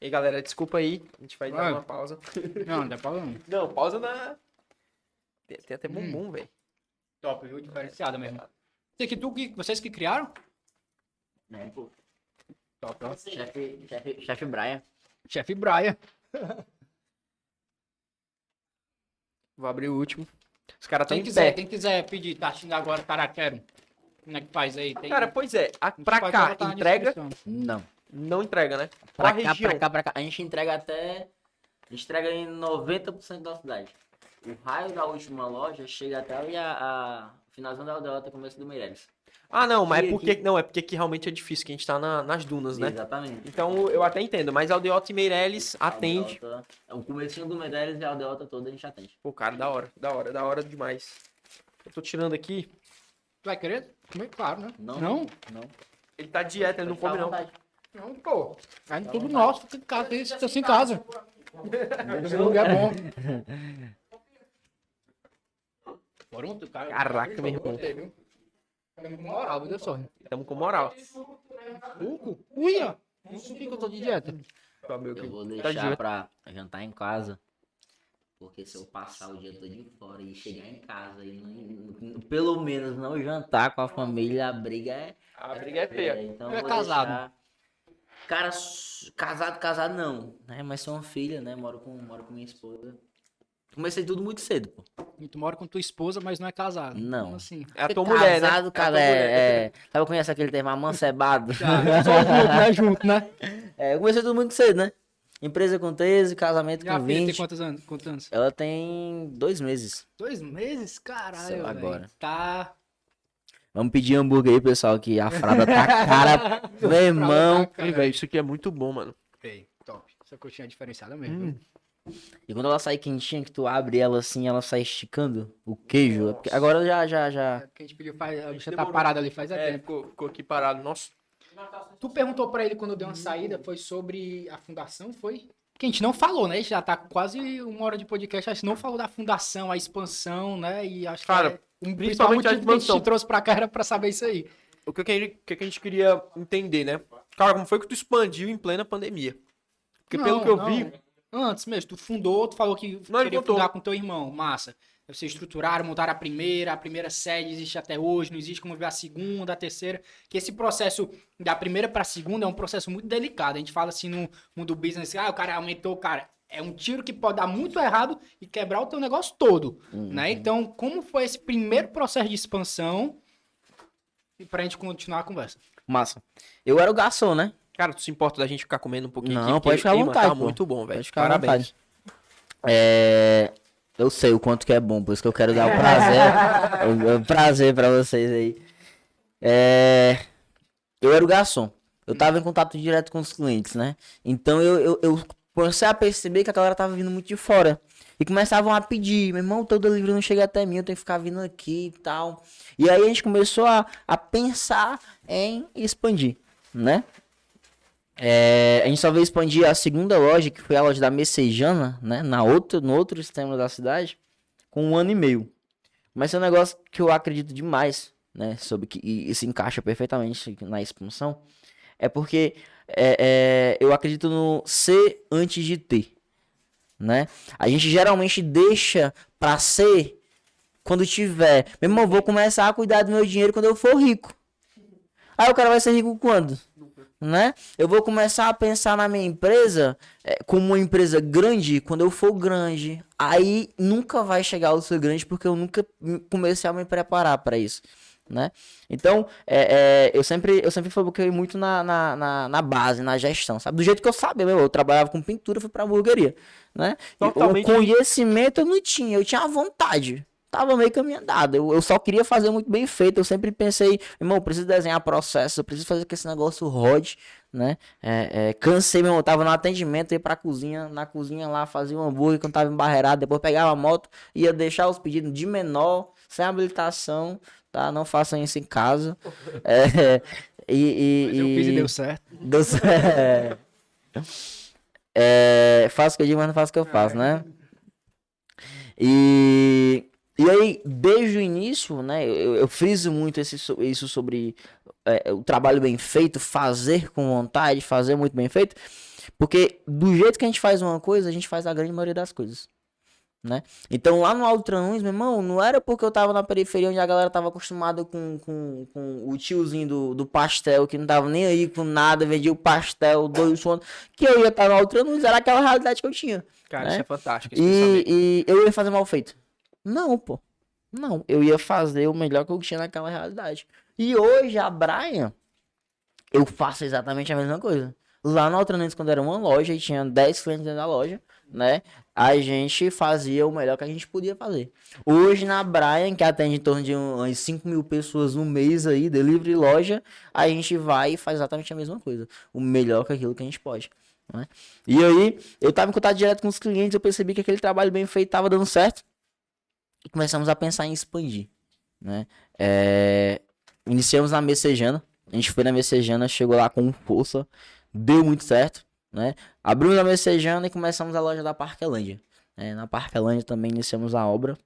Ei, galera, desculpa aí. A gente vai Vai. dar uma pausa. Não, não dá pra não. Não, pausa na. Tem, tem até bumbum, velho. Top, viu? Diferenciada mesmo. Isso aqui, tu, que- vocês que criaram? Top, ó. Chefe, chefe, chefe Brian. Chefe Brian. Vou abrir o último. Os caras estão Quem em quiser, pé. quem quiser pedir, tá assistindo agora, Taraquero. Como é que faz aí? Tem, Cara, pois é. A, pra cá, entrega. Não. Não entrega, né? Pra cá, região? pra cá, pra cá. A gente entrega até. A gente entrega em 90% da cidade. O raio da última loja chega até ali a, a Finalzinho da aldeota, começo do Meireles. Ah, não, mas é porque, aqui? não, é porque aqui realmente é difícil, que a gente tá na- nas dunas, né? Exatamente. Então eu até entendo, mas Aldeota e Meirelles atende. Aldeota- O comecinho do Meireles e a aldeota toda a gente atende. Pô, cara, da hora, da hora, da hora demais. Eu tô tirando aqui. Tu vai querer? Comer, claro, né? Não? Não? Não. Ele tá de dieta, ele não come, não. Não, pô. É tudo nosso, fica em casa, tem isso assim em casa. Esse lugar é bom. Pronto, cara. Caraca, meu irmão. Tamo com moral, viu só? Tamo com moral. Suco? Uia! Não sei que eu tô de dieta. Eu vou Tá de deixar dieta. pra jantar em casa. Porque se eu passar o dia todo de fora e chegar em casa e não- pelo menos não jantar com a família, a briga é. A briga é feia. então É eu vou casado. deixar- Cara, casado, casado não. Né? Mas sou uma filha, né? Moro com, moro com minha esposa. Comecei tudo muito cedo, pô. E tu mora com tua esposa, mas não é casado. Não. Como assim? É a tua Casado, mulher, né? É a tua cara, é, é. Sabe, conhece aquele termo amancebado? Só junto, né? Junto, né? É, eu comecei tudo muito cedo, né? Empresa com 13, casamento E a com filha tem 20. quantos anos? Quantos anos? Ela tem dois meses. Dois meses? Caralho, Sei lá agora. Tá. Vamos pedir hambúrguer aí, pessoal, que a frada tá cara. Meu irmão. Ei, velho, isso aqui é muito bom, mano. Ei, top. Essa coxinha é diferenciada mesmo. Hum. E quando ela sai quentinha, que tu abre ela assim, ela sai esticando o queijo. é porque Agora já, já, já. É porque a gente pediu, faz, a bicha tá parada ali faz é, É, tempo. ficou, ficou aqui parado. Nossa. Tu perguntou pra ele quando deu uma saída, foi sobre a fundação, foi? Que a gente não falou, né? A gente já tá com quase uma hora de podcast, a gente não falou da fundação, a expansão, né? E acho Cara, que é, principalmente a que a gente trouxe pra cá era pra saber isso aí. O que, que, a gente- o que que a gente queria entender, né? Cara, como foi que tu expandiu em plena pandemia? Porque pelo Não, que eu não. vi, Antes mesmo, tu fundou, tu falou que Não, queria contou. fundar com teu irmão, massa. Vocês estruturaram, montaram a primeira, a primeira sede existe até hoje, não existe como ver a segunda, a terceira. Que esse processo da primeira pra segunda é um processo muito delicado. A gente fala assim no mundo business, ah, o cara aumentou, cara. É um tiro que pode dar muito errado e quebrar o teu negócio todo, né? Então, como foi esse primeiro processo de expansão? E pra gente continuar a conversa. Massa. Eu era o garçom, né? cara, tu se importa da gente ficar comendo um pouquinho Não, aqui? pode Porque, ficar à mano, vontade, Tá pô. muito bom, velho. À Parabéns. vontade. É, Eu sei o quanto que é bom, por isso que eu quero dar o prazer, o, prazer pra vocês aí. É, Eu era o garçom. Eu tava em contato direto com os clientes, né? Então eu, eu, eu comecei a perceber que a galera tava vindo muito de fora. E começavam a pedir, meu irmão, teu delivery não chega até mim, eu tenho que ficar vindo aqui e tal. E aí a gente começou a, a pensar em expandir, né? É, a gente só veio expandir a segunda loja, que foi a loja da Messejana, né? Na outra, no outro extremo da cidade, com um ano e meio. Mas é um negócio que eu acredito demais, né? Sobre que e, se encaixa perfeitamente na expansão. É porque é, é, eu acredito no ser antes de ter, né? A gente geralmente deixa pra ser quando tiver. Meu irmão, vou começar a cuidar do meu dinheiro quando eu for rico. Aí o cara vai ser rico quando? Né? Eu vou começar a pensar na minha empresa é, como uma empresa grande quando eu for grande. Aí nunca vai chegar ao ser grande porque eu nunca me- comecei a me preparar para isso. Né? Então, é, é, eu sempre eu sempre foquei muito na, na, na, na base, na gestão, sabe? Do jeito que eu sabia, meu, eu trabalhava com pintura, fui pra hamburgueria, né? E Totalmente. O conhecimento eu não tinha, eu tinha a vontade. Tava meio caminho andado. Eu, eu só queria fazer muito bem feito. Eu sempre pensei, irmão, eu preciso desenhar processo, eu preciso fazer que esse negócio rode, né? É, é, cansei, meu irmão. Tava no atendimento, ia pra cozinha, na cozinha lá, fazia um hambúrguer quando tava embarreirado, depois pegava a moto, ia deixar os pedidos de menor, sem habilitação, tá? Não façam isso em casa. É, e, e, eu fiz e- deu certo. Deu certo. É, faço o que eu digo, mas não faço o que eu faço, né? E, e aí, desde o início, né, eu, eu friso muito esse, so- isso sobre é, o trabalho bem feito, fazer com vontade, fazer muito bem feito, porque do jeito que a gente faz uma coisa, a gente faz a grande maioria das coisas. Né? Então lá no Alto Tranuns, meu irmão, não era porque eu tava na periferia onde a galera tava acostumada com, com, com o tiozinho do, do pastel, que não tava nem aí com nada, vendia o pastel, dois sonos, que eu ia estar no Alto Tranuns, era aquela realidade que eu tinha. Cara, né? isso é fantástico. pensamento. E, e eu ia fazer mal feito. Não, pô. Não, eu ia fazer o melhor que eu tinha naquela realidade. E hoje, a Brian, eu faço exatamente a mesma coisa. Lá no Altranense, quando era uma loja e tinha 10 clientes dentro da loja, né? A gente fazia o melhor que a gente podia fazer. Hoje na Brian, que atende em torno de umas 5 mil pessoas no mês aí, delivery loja, a gente vai e faz exatamente a mesma coisa. O melhor que aquilo que a gente pode. Né? E aí, eu tava em contato direto com os clientes, eu percebi que aquele trabalho bem feito tava dando certo. E começamos a pensar em expandir. Né? É... Iniciamos na Messejana. A gente foi na Messejana, chegou lá com força, deu muito certo. Né? Abrimos a Messejana e começamos a loja da Parquelândia. É, na Parquelândia também iniciamos a obra.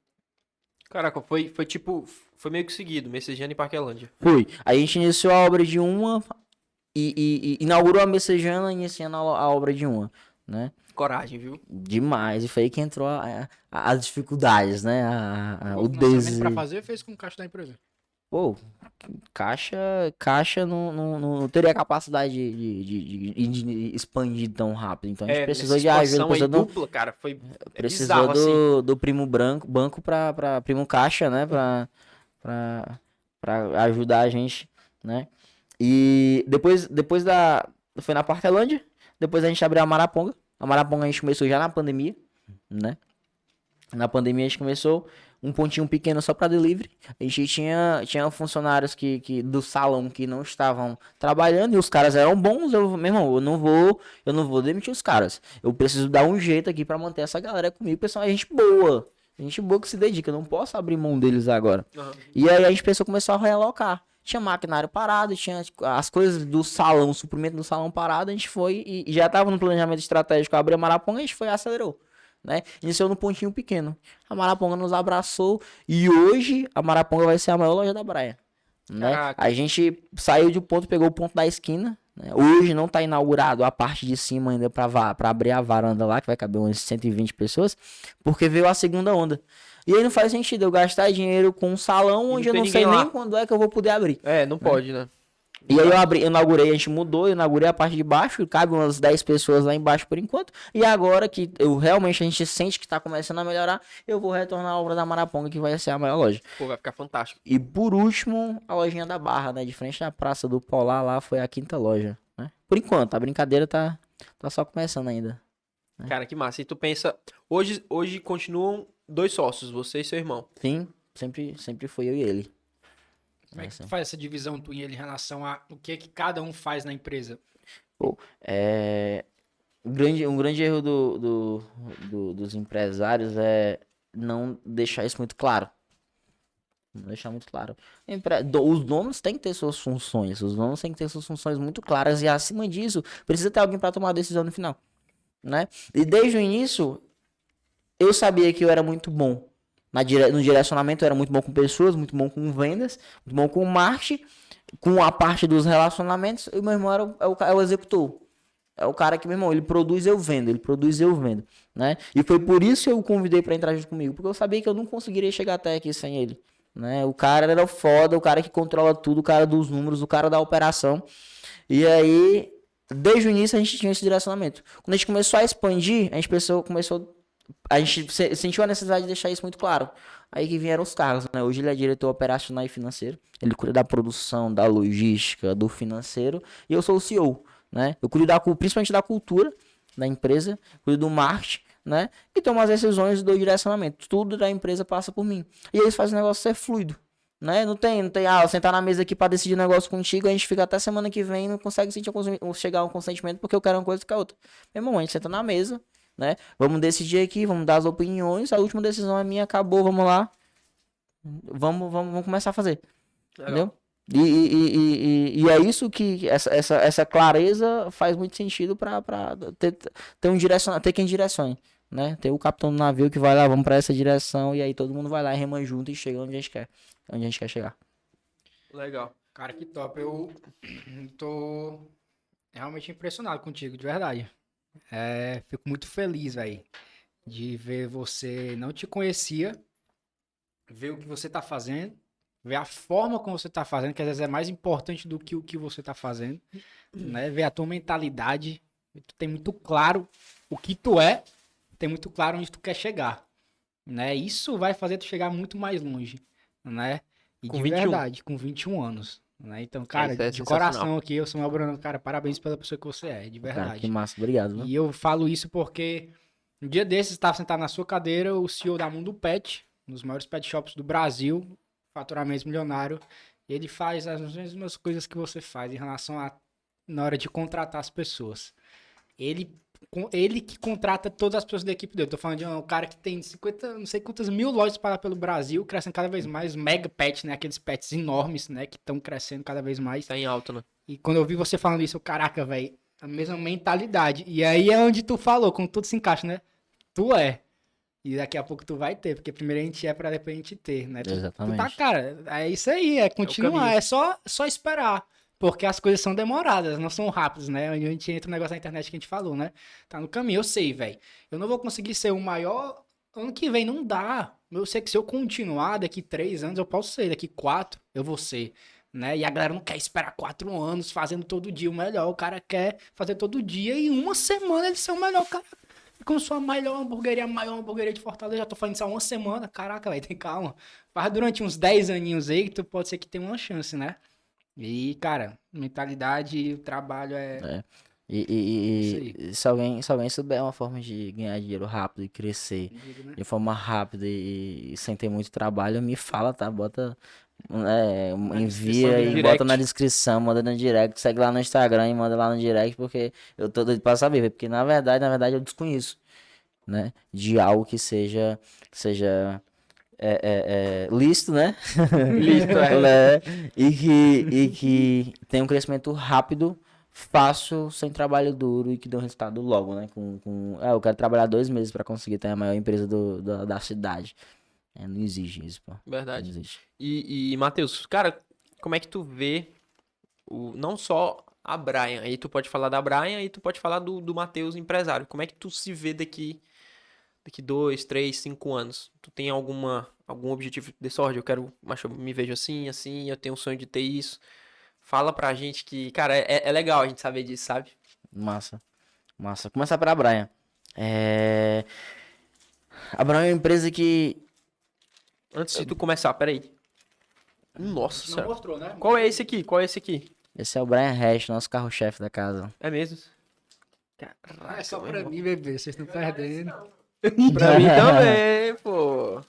Caraca, foi, foi tipo. Foi meio que seguido, Messejana e Parquelândia. Foi. A gente iniciou a obra de uma e, e- e inaugurou a Messejana iniciando a, a obra de uma. Né? Coragem, viu? Demais. E foi aí que entrou a- a- as dificuldades, né? A- a- o desejo. pra fazer fez com o caixa da empresa. Pô, caixa, caixa não, não, não teria capacidade de, de, de- de expandir tão rápido. Então a gente precisou essa de ajuda, precisou, do, dupla, cara, foi é precisou bizarro, assim. do, do primo branco, banco pra, pra primo caixa, né? Pra, pra, pra ajudar a gente, né? E depois, depois da. Foi na Parquelândia, depois a gente abriu a Maraponga. A Maraponga a gente começou já na pandemia, né? Na pandemia a gente começou um pontinho pequeno só para delivery. A gente tinha, tinha funcionários que, que do salão que não estavam trabalhando e os caras eram bons. Eu, meu irmão, eu não vou, eu não vou demitir os caras. Eu preciso dar um jeito aqui para manter essa galera comigo, pessoal, é gente boa. Gente boa que se dedica, eu não posso abrir mão deles agora. Aham. E aí a gente pensou, começou a realocar. Tinha maquinário parado, tinha tipo, as coisas do salão, o suprimento do salão parado, a gente foi e e já estava no planejamento estratégico, abriu a Maraponga, a gente foi e acelerou. Né? Iniciou no pontinho pequeno. A Maraponga nos abraçou e hoje a Maraponga vai ser a maior loja da Praia. Né? Caraca. A gente saiu de um ponto, pegou o ponto da esquina. Né? Hoje não está inaugurado a parte de cima ainda para abrir a varanda lá, que vai caber umas 120 pessoas, porque veio a segunda onda. E aí não faz sentido eu gastar dinheiro com um salão onde eu não sei lá. nem quando é que eu vou poder abrir. É, não pode, né? E aí eu abri, eu inaugurei, a gente mudou, eu inaugurei a parte de baixo, cabe umas 10 pessoas lá embaixo por enquanto. E agora que eu realmente a gente sente que tá começando a melhorar, eu vou retornar a obra da Maraponga, que vai ser a maior loja. Pô, vai ficar fantástico. E por último, a lojinha da Barra, né? De frente à Praça do Polar lá foi a quinta loja, né? Por enquanto, a brincadeira tá, tá só começando ainda. Cara, que massa. E tu pensa, hoje, hoje continuam dois sócios, você e seu irmão. Sim, sempre, sempre foi eu e ele. Como é que tu faz essa divisão tu e ele em relação a o que que cada um faz na empresa? É, um, grande, um grande erro do, do- do- dos empresários é não deixar isso muito claro. Não deixar muito claro. Os donos têm que ter suas funções. Os donos têm que ter suas funções muito claras. E acima disso, precisa ter alguém para tomar a decisão no final. Né? E desde o início, eu sabia que eu era muito bom. Dire- No direcionamento, era muito bom com pessoas, muito bom com vendas, muito bom com marketing, com a parte dos relacionamentos. E meu irmão era o, é o, é o executor. É o cara que, meu irmão, ele produz, eu vendo. Ele produz, eu vendo. Né? E foi por isso que eu o convidei para entrar junto comigo. Porque eu sabia que eu não conseguiria chegar até aqui sem ele. Né? O cara era foda, o cara que controla tudo, o cara dos números, o cara da operação. E aí, desde o início, a gente tinha esse direcionamento. Quando a gente começou a expandir, a gente pensou, começou. A gente se- sentiu a necessidade de deixar isso muito claro. Aí que vieram os cargos, né? Hoje ele é diretor operacional e financeiro. Ele cuida da produção, da logística, do financeiro. E eu sou o CEO, né? Eu cuido da, principalmente da cultura da empresa, cuido do marketing, né? E tomo as decisões do direcionamento. Tudo da empresa passa por mim. E aí isso faz o negócio ser fluido. Né? Não tem, não tem, ah, eu sentar na mesa aqui pra decidir um negócio contigo, a gente fica até semana que vem e não consegue sentir chegar a um consentimento porque eu quero uma coisa e quer outra. Meu irmão, a gente senta na mesa, né? Vamos decidir aqui, vamos dar as opiniões, a última decisão é minha, acabou, vamos lá. Vamos, vamos, vamos começar a fazer. Legal. Entendeu? E, e, e, e, e é isso que essa, essa, essa clareza faz muito sentido pra, pra ter, ter um direciona, ter quem direcione. Né? Ter o capitão do navio que vai lá, vamos pra essa direção, e aí todo mundo vai lá e rema junto e chega onde a gente quer. Onde a gente quer chegar. Legal. Cara, que top. Eu tô realmente impressionado contigo, de verdade. É, fico muito feliz, velho, de ver você. Não te conhecia, ver o que você tá fazendo, ver a forma como você tá fazendo, que às vezes é mais importante do que o que você tá fazendo, né? Ver a tua mentalidade. Tu tem muito claro o que tu é, tem muito claro onde tu quer chegar, né? Isso vai fazer tu chegar muito mais longe, né? E Com de 21. verdade, com 21 anos. Né? Então, cara, isso é de coração aqui, eu sou meu Bruno, cara, parabéns pela pessoa que você é, de Cara, verdade. que massa, obrigado. E eu falo isso porque Um dia desses, estava sentado na sua cadeira o CEO da Mundo Pet, um dos maiores pet shops do Brasil, faturamento milionário. E ele faz as mesmas coisas que você faz em relação a na hora de contratar as pessoas. Ele, ele que contrata todas as pessoas da equipe dele. Tô falando de um cara que tem 50, não sei quantas mil lojas espalhadas pelo Brasil, crescendo cada vez mais. Mega pet, né? Aqueles pets enormes, né? Que estão crescendo cada vez mais. Tá em alta, né? E quando eu vi você falando isso, eu, caraca, velho, a mesma mentalidade. E aí é onde tu falou, como tudo se encaixa, né? Tu é. E daqui a pouco tu vai ter, porque primeiro a gente é pra depois a gente ter, né? Tu- Tu, Exatamente. tá, cara, é isso aí, é continuar, caminho. é, só, só esperar. Porque as coisas são demoradas, não são rápidas, né? A gente entra no negócio da internet que a gente falou, né? Tá no caminho, eu sei, velho. Eu não vou conseguir ser o maior ano que vem, não dá. Eu sei que se eu continuar daqui três anos, eu posso ser. Daqui quatro, eu vou ser. Né? E a galera não quer esperar quatro anos fazendo todo dia o melhor. O cara quer fazer todo dia e uma semana ele ser o melhor. Cara, como sua melhor hamburgueria, a maior hamburgueria de Fortaleza. Já tô falando isso há uma semana. Caraca, velho, tem calma. Faz durante uns 10 aninhos aí que tu pode ser que tenha uma chance, né? E, cara, mentalidade e o trabalho é. E, e- e- e se, alguém, se alguém souber uma forma de ganhar dinheiro rápido e crescer né? de forma rápida e, sem ter muito trabalho, me fala, tá? Bota. é, envia e no bota direct. na descrição, manda no direct, segue lá no Instagram e manda lá no direct, porque eu tô doido pra saber, porque na verdade, na verdade eu desconheço, né? De algo que seja, que seja é, é, é, lícito, né? Lícito, é. É, e, que, e que tem um crescimento rápido, fácil, sem trabalho duro e que dê um resultado logo, né? Com, com, é, eu quero trabalhar dois meses pra conseguir ter a maior empresa do, da, da cidade. É, não exige isso, pô. Não Verdade. existe. E, e Matheus, cara, como é que tu vê o, não só a Brian, aí tu pode falar da Brian e tu pode falar do, do Matheus empresário. Como é que tu se vê daqui daqui dois, três, cinco anos? Tu tem alguma algum objetivo de sorte? Eu quero, mas eu me vejo assim, assim, eu tenho um sonho de ter isso. Fala pra gente que, cara, é, é legal a gente saber disso, sabe? Massa. Massa. Começar pela Brian. É... A Brian é uma empresa que. Antes de tu começar, peraí. Nossa Não mostrou, né? Qual é esse aqui? Qual é esse aqui? Esse é o Brian Hash, nosso carro-chefe da casa. É mesmo? Ah, é só pra mim, bebê. Vocês estão perdendo. Pra mim também, pô.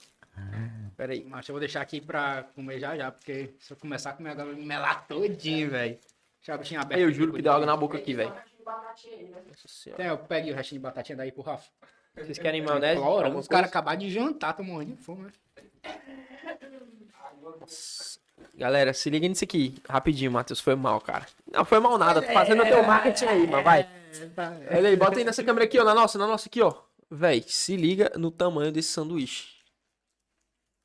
Peraí. Mas eu vou deixar aqui pra comer já já, porque se eu começar a comer agora, eu vou me melar todinho, velho. Deixa a bichinha aberta. Eu juro que deu água na boca aqui, velho. Senhora. Tem, eu pegue o restinho de batatinha daí pro Rafa. Vocês querem maionese? Claro, os caras acabaram de jantar, tô morrendo de fome. né? Galera, se liga nisso aqui. Rapidinho, Matheus. Foi mal, cara. Não, foi mal nada. Tô fazendo o teu marketing aí, mano. Vai. Olha aí, bota aí nessa câmera aqui, ó. Na nossa, na nossa aqui, ó. Véi, se liga no tamanho desse sanduíche.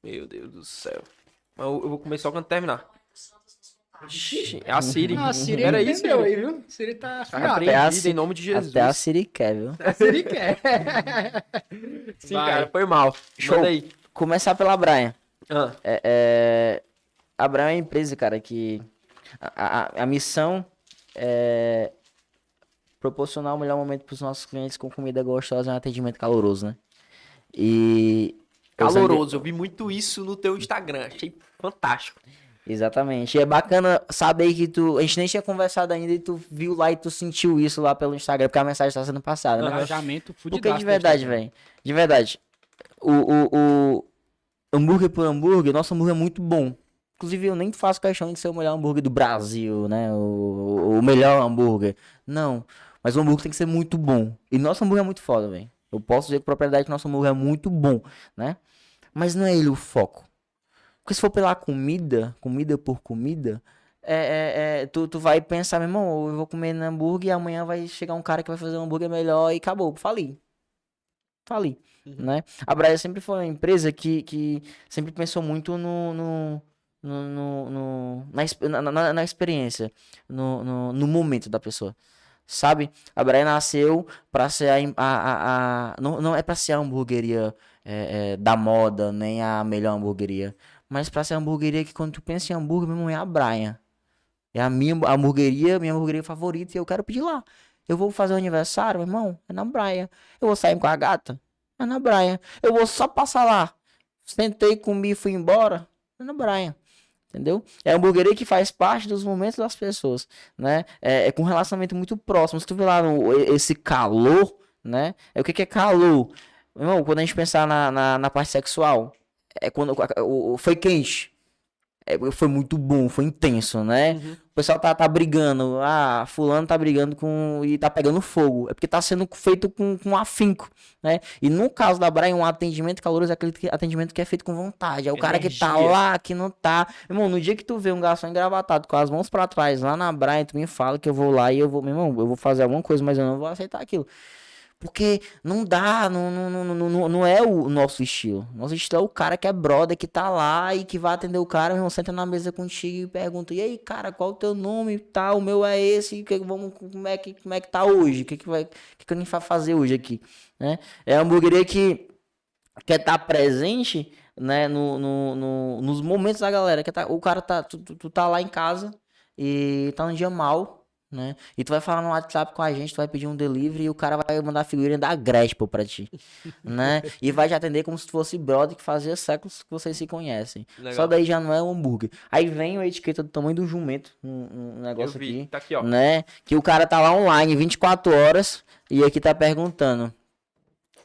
Meu Deus do céu. Mas Eu, eu vou comer só quando terminar. Ixi, É a Siri. Ah, a Siri Era entendeu isso, aí, viu? Siri tá a Siri- em nome de Jesus. Até a Siri quer, viu? A Siri quer. Sim, Vai. cara, foi mal. Show. Manda aí. Começar pela Brian. Ah, É, é, a Brian é uma empresa, cara, que a, a, a missão é proporcionar o melhor momento para os nossos clientes com comida gostosa e um atendimento caloroso, né? E caloroso. Eu vi muito isso no teu Instagram. Achei fantástico. Exatamente. E é bacana saber que tu. A gente nem tinha conversado ainda e tu viu lá e tu sentiu isso lá pelo Instagram, porque a mensagem está sendo passada, né? Engajamento fudidaço. Porque de verdade, velho. De verdade. O, o, o hambúrguer por hambúrguer, nosso hambúrguer é muito bom. Inclusive, eu nem faço questão de ser o melhor hambúrguer do Brasil, né? O, o melhor hambúrguer. Não. Mas o hambúrguer tem que ser muito bom. E nosso hambúrguer é muito foda, velho. Eu posso dizer com propriedade que nosso hambúrguer é muito bom, né? Mas não é ele o foco. Porque se for pela comida, comida por comida, é, é, é, tu, tu vai pensar, meu irmão, eu vou comer no hambúrguer e amanhã vai chegar um cara que vai fazer um hambúrguer melhor e acabou, falei. Falei, Uhum. né? A Braia sempre foi uma empresa que, que sempre pensou muito no... no no, no, no- na, na- na experiência, no, no, no momento da pessoa, sabe? A Braia nasceu para ser a, a, a, a- não, não é para ser a hamburgueria é, é, da moda, nem a melhor hamburgueria, mas para ser a hamburgueria que quando tu pensa em hambúrguer, meu irmão, é a Brian. É a minha hamburgueria, minha hamburgueria favorita e eu quero pedir lá. Eu vou fazer o aniversário, meu irmão, é na Brian. Eu vou sair com a gata, é na Brian. Eu vou só passar lá. Sentei, comi fui embora, é na Brian. Entendeu? É a hamburgueria que faz parte dos momentos das pessoas, né? É, é com um relacionamento muito próximo. Se tu vê lá no- esse calor né? É o que, que é calor? Irmão, quando a gente pensar na, na, na parte sexual, é quando o, foi quente. É, foi muito bom, foi intenso, né? Uhum. O pessoal tá, tá brigando. Ah, fulano tá brigando com. e tá pegando fogo. É porque tá sendo feito com, com afinco, né? E no caso da Brian, um atendimento caloroso é aquele que- atendimento que é feito com vontade. É o cara que tá Energia. lá, que não tá. Irmão, no dia que tu vê um garçom engravatado com as mãos pra trás lá na Brian, tu me fala que eu vou lá e eu vou, meu irmão, eu vou fazer alguma coisa, mas eu não vou aceitar aquilo. Porque não dá, não, não, não, não, não- não é o nosso estilo. Nosso estilo é o cara que é brother, que tá lá e que vai atender o cara, irmão, senta na mesa contigo e pergunta, e aí, cara, qual o teu nome? Tá, o meu é esse, que, vamos, como, é que, como é que tá hoje? O que, que, vai, que, que a gente vai fazer hoje aqui? Né? É a hamburgueria que quer estar presente, né, no, no, no- nos momentos da galera. Quer tá, o cara tá, tu, tu, tu tá lá em casa e tá um dia mal, né? E tu vai falar no WhatsApp com a gente, tu vai pedir um delivery e o cara vai mandar a figurinha da Grespo pra ti, né? E vai te atender como se fosse brother que fazia séculos que vocês se conhecem. Legal. Só daí já não é um hambúrguer. Aí vem a etiqueta do tamanho do jumento, um, um Eu negócio vi. aqui, Tá aqui, ó. né? Que o cara tá lá online 24 horas e aqui tá perguntando.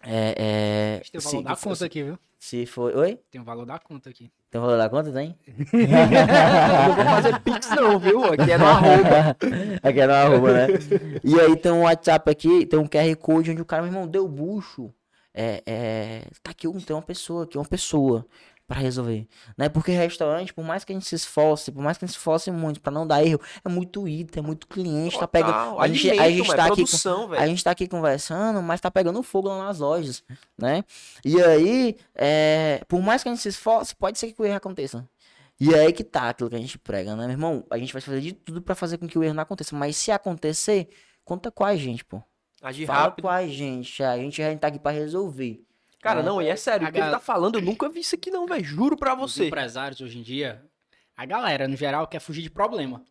É, é, se, da conta aqui, viu? Se foi. Oi? Tem o valor da conta aqui. Tem o valor da conta, tem? Não vou fazer pix não, viu? Aqui é no arroba. Aqui é no arroba, né? E aí tem um WhatsApp aqui, tem um QR Code onde o cara, meu irmão, deu bucho. É, é, tá aqui, um, tem uma pessoa aqui, uma pessoa pra resolver, né? Porque restaurante, por mais que a gente se esforce, por mais que a gente se esforce muito pra não dar erro, é muito item, é muito cliente, tá pegando... Total. A gente, a gente mano, tá é aqui produção, a gente tá aqui conversando, mas tá pegando fogo lá nas lojas, né? E aí, é, por mais que a gente se esforce, pode ser que o erro aconteça. E é aí que tá aquilo que a gente prega, né, meu irmão? A gente vai fazer de tudo pra fazer com que o erro não aconteça. Mas se acontecer, conta com a gente, pô. Agir Fala rápido. com a gente. A gente, a gente tá aqui pra resolver. Cara, não, e é sério, A o que ele gal- tá falando, eu nunca vi isso aqui não, velho. Juro pra Os você. empresários hoje em dia, a galera, no geral, quer fugir de problema.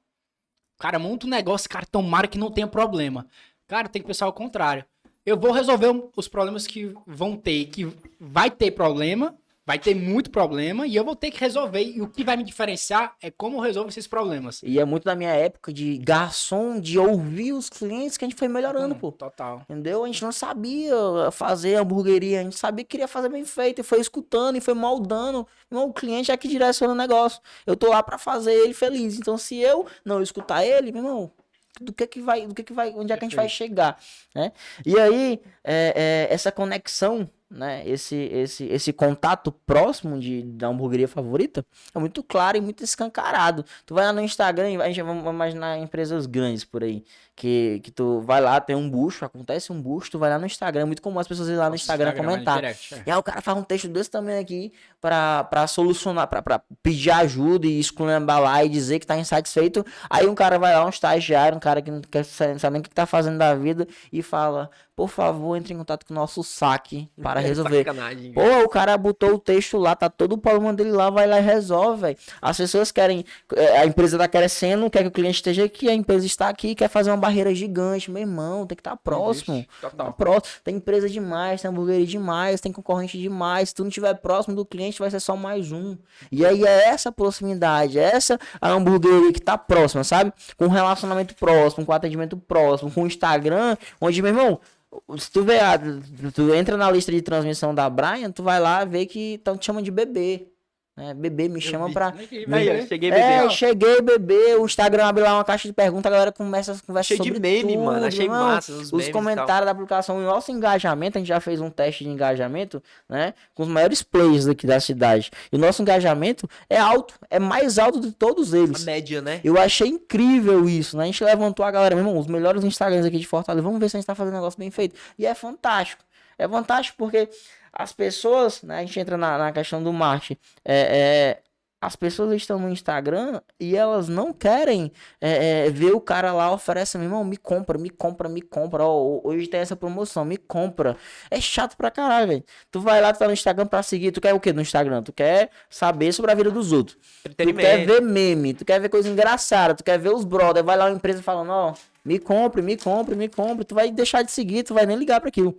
O cara monta um negócio, cara, tomara que não tenha problema. Cara, tem que pensar ao contrário. Eu vou resolver os problemas que vão ter, que vai ter problema, vai ter muito problema, e eu vou ter que resolver. E o que vai me diferenciar é como eu resolvo esses problemas. E é muito da minha época de garçom, de ouvir os clientes que a gente foi melhorando, Hum, pô. Total. Entendeu? A gente não sabia fazer hamburgueria, a gente sabia que queria fazer bem feito, e foi escutando e foi moldando. Irmão, o cliente é que direciona o negócio. Eu tô lá pra fazer ele feliz. Então, se eu não escutar ele, meu irmão, do que que vai, do que que vai, onde é que a gente vai chegar, né? E aí, é, é, essa conexão, né? Esse, esse, esse contato próximo de, da hamburgueria favorita é muito claro e muito escancarado. Tu vai lá no Instagram, a gente vamos imaginar empresas grandes por aí, que, que tu vai lá, tem um bucho, acontece um bucho, tu vai lá no Instagram, é muito comum as pessoas irem lá no Instagram, vai no comentar. direct, é. E aí o cara faz um texto desse tamanho aqui pra, pra solucionar, pra, pra pedir ajuda e esculhambar lá e dizer que tá insatisfeito. Aí um cara vai lá, um estagiário, um cara que não quer sa- saber o que tá fazendo da vida e fala, por favor, entre em contato com o nosso saque para resolver. Sacanagem, velho. Pô, o cara botou o texto lá, tá todo o problema dele lá, vai lá e resolve, velho. As pessoas querem, eh, a empresa tá crescendo, quer que o cliente esteja aqui, a empresa está aqui, quer fazer uma barreira gigante, meu irmão, tem que estar próximo. Existe, Tá próximo. Tem empresa demais, tem hamburgueria demais, tem concorrente demais. Se tu não estiver próximo do cliente, vai ser só mais um. E aí é essa proximidade, é essa a hamburgueria que tá próxima, sabe? Com relacionamento próximo, com atendimento próximo, com Instagram, onde, meu irmão, se tu vê, tu- entra na lista de transmissão da Brian, tu vai lá ver que tão te chamando de bebê. Né? Bebê me chama vi. pra. Aqui, Aí, cheguei É, bebê, ó. cheguei, bebê. O Instagram abre lá uma caixa de perguntas, a galera começa a conversar Cheio de meme, tudo, mano. Achei irmão. massa os, e comentários da aplicação, o nosso engajamento, a gente já fez um teste de engajamento, né? Com os maiores players aqui da cidade. E o nosso engajamento é alto, é mais alto de todos A eles. média, né? Eu achei incrível isso, né? A gente levantou a galera, meu irmão, os melhores Instagrams aqui de Fortaleza, vamos ver se a gente tá fazendo um negócio bem feito. E é fantástico. É fantástico porque as pessoas, né? A gente entra na, na questão do marketing. É, é, as pessoas estão no Instagram e elas não querem é, é, ver o cara lá oferece, meu irmão, me compra, me compra, me compra. Ó, hoje tem essa promoção, me compra. É chato pra caralho, velho. Tu vai lá, tu tá no Instagram pra seguir. Tu quer o quê no Instagram? Tu quer saber sobre a vida dos outros. Tu quer ver meme, tu quer ver coisa engraçada, tu quer ver os brother, vai lá uma empresa falando, ó, me compre, me compre, me compre, tu vai deixar de seguir, tu vai nem ligar pra aquilo.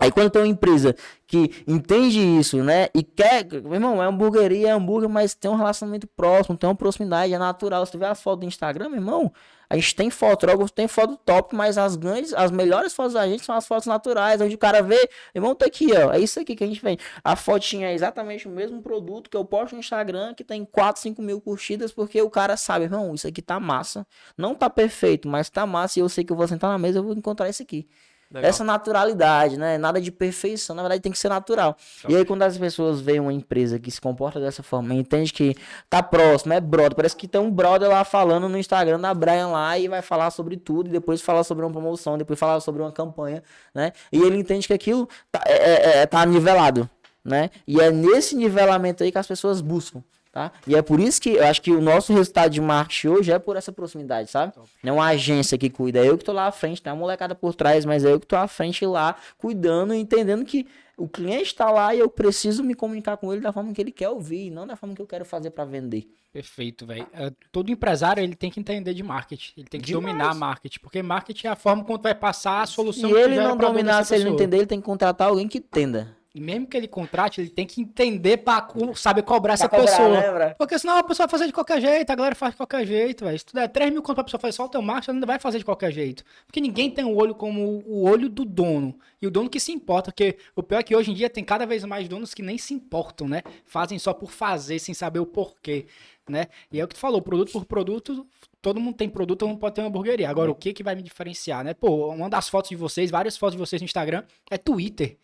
Aí quando tem uma empresa que entende isso, né? E quer. Meu irmão, é hamburgueria, é hambúrguer, mas tem um relacionamento próximo, tem uma proximidade, é natural. Se tu vê as fotos do Instagram, meu irmão, a gente tem fotógrafo, tem foto top, mas as grandes, as melhores fotos da gente são as fotos naturais, onde o cara vê, irmão, tá aqui, ó. É isso aqui que a gente vem. A fotinha é exatamente o mesmo produto que eu posto no Instagram, que tem 4, 5 mil curtidas, porque o cara sabe, irmão, isso aqui tá massa. Não tá perfeito, mas tá massa e eu sei que eu vou sentar na mesa e vou encontrar isso aqui. Legal. Essa naturalidade, né? Nada de perfeição, na verdade tem que ser natural. E aí quando as pessoas veem uma empresa que se comporta dessa forma, entende que tá próximo, é brother, parece que tem um brother lá falando no Instagram da Brian lá e vai falar sobre tudo, e depois falar sobre uma promoção, depois falar sobre uma campanha, né? E ele entende que aquilo tá, é, é, é tá nivelado, né? E é nesse nivelamento aí que as pessoas buscam. Tá? E é por isso que eu acho que o nosso resultado de marketing hoje é por essa proximidade, sabe? Não é uma agência que cuida, é eu que tô lá à frente, tem uma molecada por trás, mas é eu que tô à frente lá, cuidando e entendendo que o cliente está lá e eu preciso me comunicar com ele da forma que ele quer ouvir, não da forma que eu quero fazer para vender. Perfeito, velho. É, todo empresário ele tem que entender de marketing, ele tem que Demais. dominar marketing, porque marketing é a forma como tu vai passar a solução. Se ele não dominar, se ele não entender, ele tem que contratar alguém que entenda. E mesmo que ele contrate, ele tem que entender para saber cobrar essa cobrar, pessoa. Lembra? Porque senão a pessoa vai fazer de qualquer jeito, a galera faz de qualquer jeito, velho. Se tu der 3 mil conto pra pessoa fazer só o teu marketing, ela ainda vai fazer de qualquer jeito. Porque ninguém tem o olho como o olho do dono. E o dono que se importa, porque o pior é que hoje em dia tem cada vez mais donos que nem se importam, né? Fazem só por fazer, sem saber o porquê, né? E é o que tu falou, produto por produto, todo mundo tem produto, mundo pode ter uma hamburgueria. Agora, o que que vai me diferenciar, né? Pô, uma das fotos de vocês, várias fotos de vocês no Instagram, é Twitter.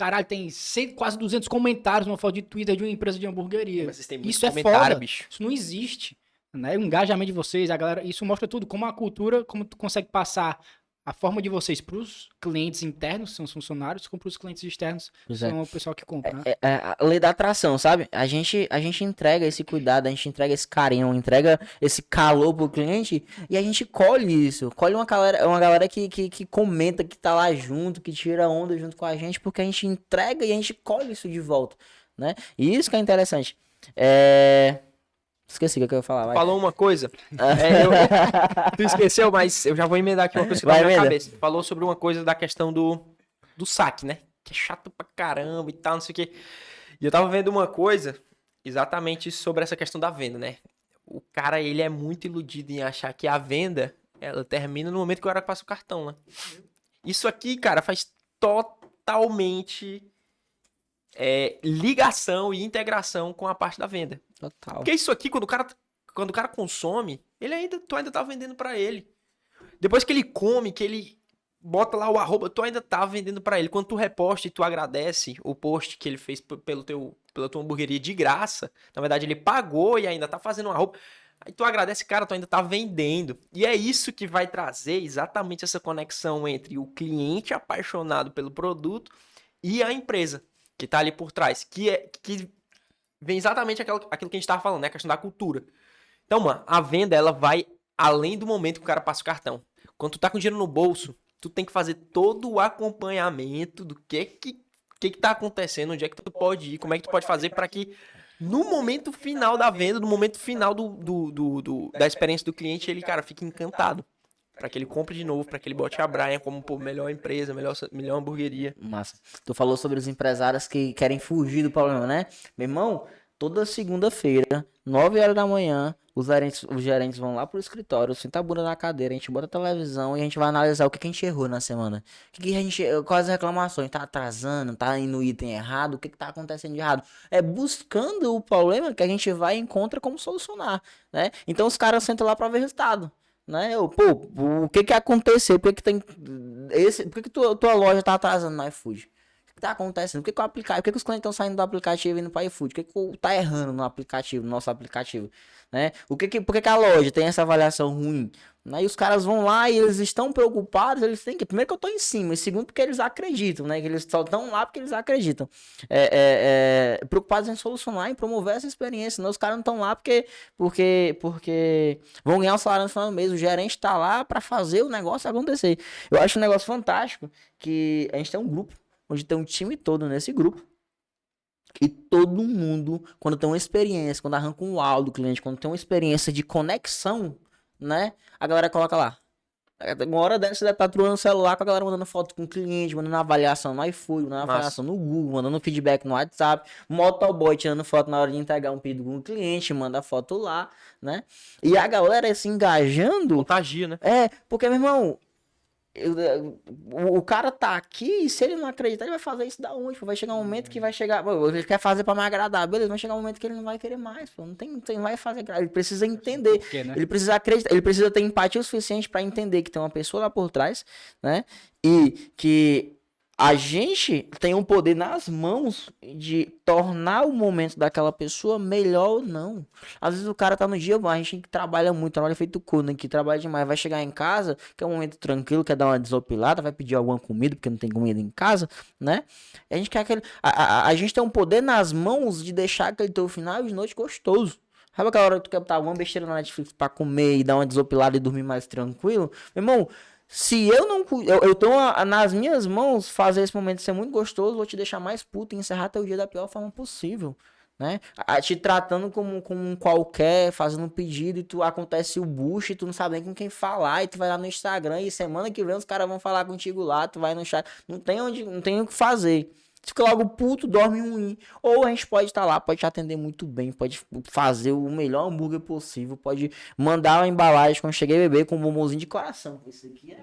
Caralho, tem 100, quase 200 comentários numa foto de Twitter de uma empresa de hamburgueria. Mas vocês têm isso é foda. Bicho. Isso não existe. Né? O engajamento de vocês, a galera, isso mostra tudo. Como a cultura, como tu consegue passar a forma de vocês para os clientes internos, são os funcionários, como para os clientes externos, pois são é. o pessoal que compra. Né? É, é, a lei da atração, sabe? A gente, a gente entrega esse cuidado, a gente entrega esse carinho, entrega esse calor pro cliente e a gente colhe isso. Colhe uma galera, uma galera que, que, que comenta, que tá lá junto, que tira onda junto com a gente, porque a gente entrega e a gente colhe isso de volta, né? E isso que é interessante. É... Esqueci o que eu ia falar. Vai. Falou uma coisa. é, eu, tu esqueceu, mas eu já vou emendar aqui uma coisa que vai tá na minha cabeça. Falou sobre uma coisa da questão do, do saque, né? Que é chato pra caramba e tal, não sei o quê. E eu tava vendo uma coisa exatamente sobre essa questão da venda, né? O cara, ele é muito iludido em achar que a venda, ela termina no momento que o cara passa o cartão, né? Isso aqui, cara, faz totalmente é, ligação e integração com a parte da venda. Total. Porque isso aqui, quando o cara, quando o cara consome, ele ainda, tu ainda tá vendendo para ele. Depois que ele come, que ele bota lá o arroba, tu ainda tá vendendo para ele. Quando tu reposta e tu agradece o post que ele fez pelo teu, pela tua hamburgueria de graça, na verdade ele pagou e ainda tá fazendo um arroba. Aí tu agradece, cara, tu ainda tá vendendo. E é isso que vai trazer exatamente essa conexão entre o cliente apaixonado pelo produto e a empresa que tá ali por trás, que é que vem exatamente aquilo, aquilo que a gente tava falando, né, a questão da cultura. Então, mano, a venda ela vai além do momento que o cara passa o cartão. Quando tu tá com dinheiro no bolso, tu tem que fazer todo o acompanhamento do que que que, que tá acontecendo, onde é que tu pode ir, como é que tu pode fazer para que no momento final da venda, no momento final do, do, do, do, da experiência do cliente, ele, cara, fique encantado para que ele compre de novo, para que ele bote a Brian como pô, melhor empresa, melhor, melhor hamburgueria. Massa. Tu falou sobre os empresários que querem fugir do problema, né? Meu irmão, toda segunda-feira, 9 horas da manhã, os gerentes, os gerentes vão lá pro escritório, senta a bunda na cadeira, a gente bota a televisão e a gente vai analisar o que, que a gente errou na semana. O que, que a gente, quais as reclamações, tá atrasando, tá indo item errado, o que, que tá acontecendo de errado. É buscando o problema que a gente vai e encontra como solucionar, né? Então os caras sentam lá para ver resultado né? Eu, pô, o que que aconteceu? Por que que tem esse, por que que tua, tua loja tá atrasando no iFood? O que tá acontecendo? Por que que o aplicativo, por que que os clientes estão saindo do aplicativo e indo para iFood? Que que tá errando no aplicativo, no nosso aplicativo, né? O que que, por que que a loja tem essa avaliação ruim? Né? E os caras vão lá e eles estão preocupados, eles têm que. Primeiro que eu tô em cima, e segundo porque eles acreditam, né? Que eles só estão lá porque eles acreditam. É, é, é, preocupados em solucionar, em promover essa experiência. Né? Os caras não estão lá porque, porque, porque vão ganhar o salário no final do mês. O gerente está lá para fazer o negócio acontecer. Eu acho um negócio fantástico que a gente tem um grupo, onde tem um time todo nesse grupo. E todo mundo, quando tem uma experiência, quando arranca um áudio do cliente, quando tem uma experiência de conexão né? A galera coloca lá. Uma hora dessa você deve estar trolando o celular com a galera mandando foto com o cliente, mandando avaliação no iFood, mandando Massa. avaliação no Google, mandando feedback no WhatsApp, motoboy tirando foto na hora de entregar um pedido com o cliente, manda foto lá, né? E a galera se engajando Contagia, né? é, porque, meu irmão, o, o cara tá aqui e se ele não acreditar, ele vai fazer isso da onde? pô? Vai chegar um momento que vai chegar. pô, Ele quer fazer pra me agradar, beleza, vai chegar um momento que ele não vai querer mais, pô. Não tem, não tem, não vai fazer. Ele precisa entender. Por quê, né? Ele precisa acreditar, ele precisa ter empatia o suficiente pra entender que tem uma pessoa lá por trás, né? E que a gente tem um poder nas mãos de tornar o momento daquela pessoa melhor ou não. Às vezes o cara tá no dia, a gente que trabalha muito, trabalha feito cu, né? Que trabalha demais, vai chegar em casa, que é um momento tranquilo, quer dar uma desopilada, vai pedir alguma comida, porque não tem comida em casa, né? A gente quer aquele. A, a, a gente tem um poder nas mãos de deixar aquele teu final de noite gostoso. Sabe aquela hora que tu quer botar alguma besteira na Netflix pra comer e dar uma desopilada e dormir mais tranquilo? Meu irmão, se eu não. Eu, eu tô nas minhas mãos fazer esse momento ser muito gostoso, vou te deixar mais puto e encerrar teu dia da pior forma possível. Né? A- te tratando como, como um qualquer, fazendo um pedido e tu acontece o bucho e tu não sabe nem com quem falar, e tu vai lá no Instagram e semana que vem os caras vão falar contigo lá, tu vai no chat, não tem onde, não tem o que fazer. Fica logo puto, dorme ruim. Ou a gente pode estar lá, pode te atender muito bem, pode fazer o melhor hambúrguer possível, pode mandar uma embalagem quando cheguei a beber com um bombonzinho de coração. Isso aqui é.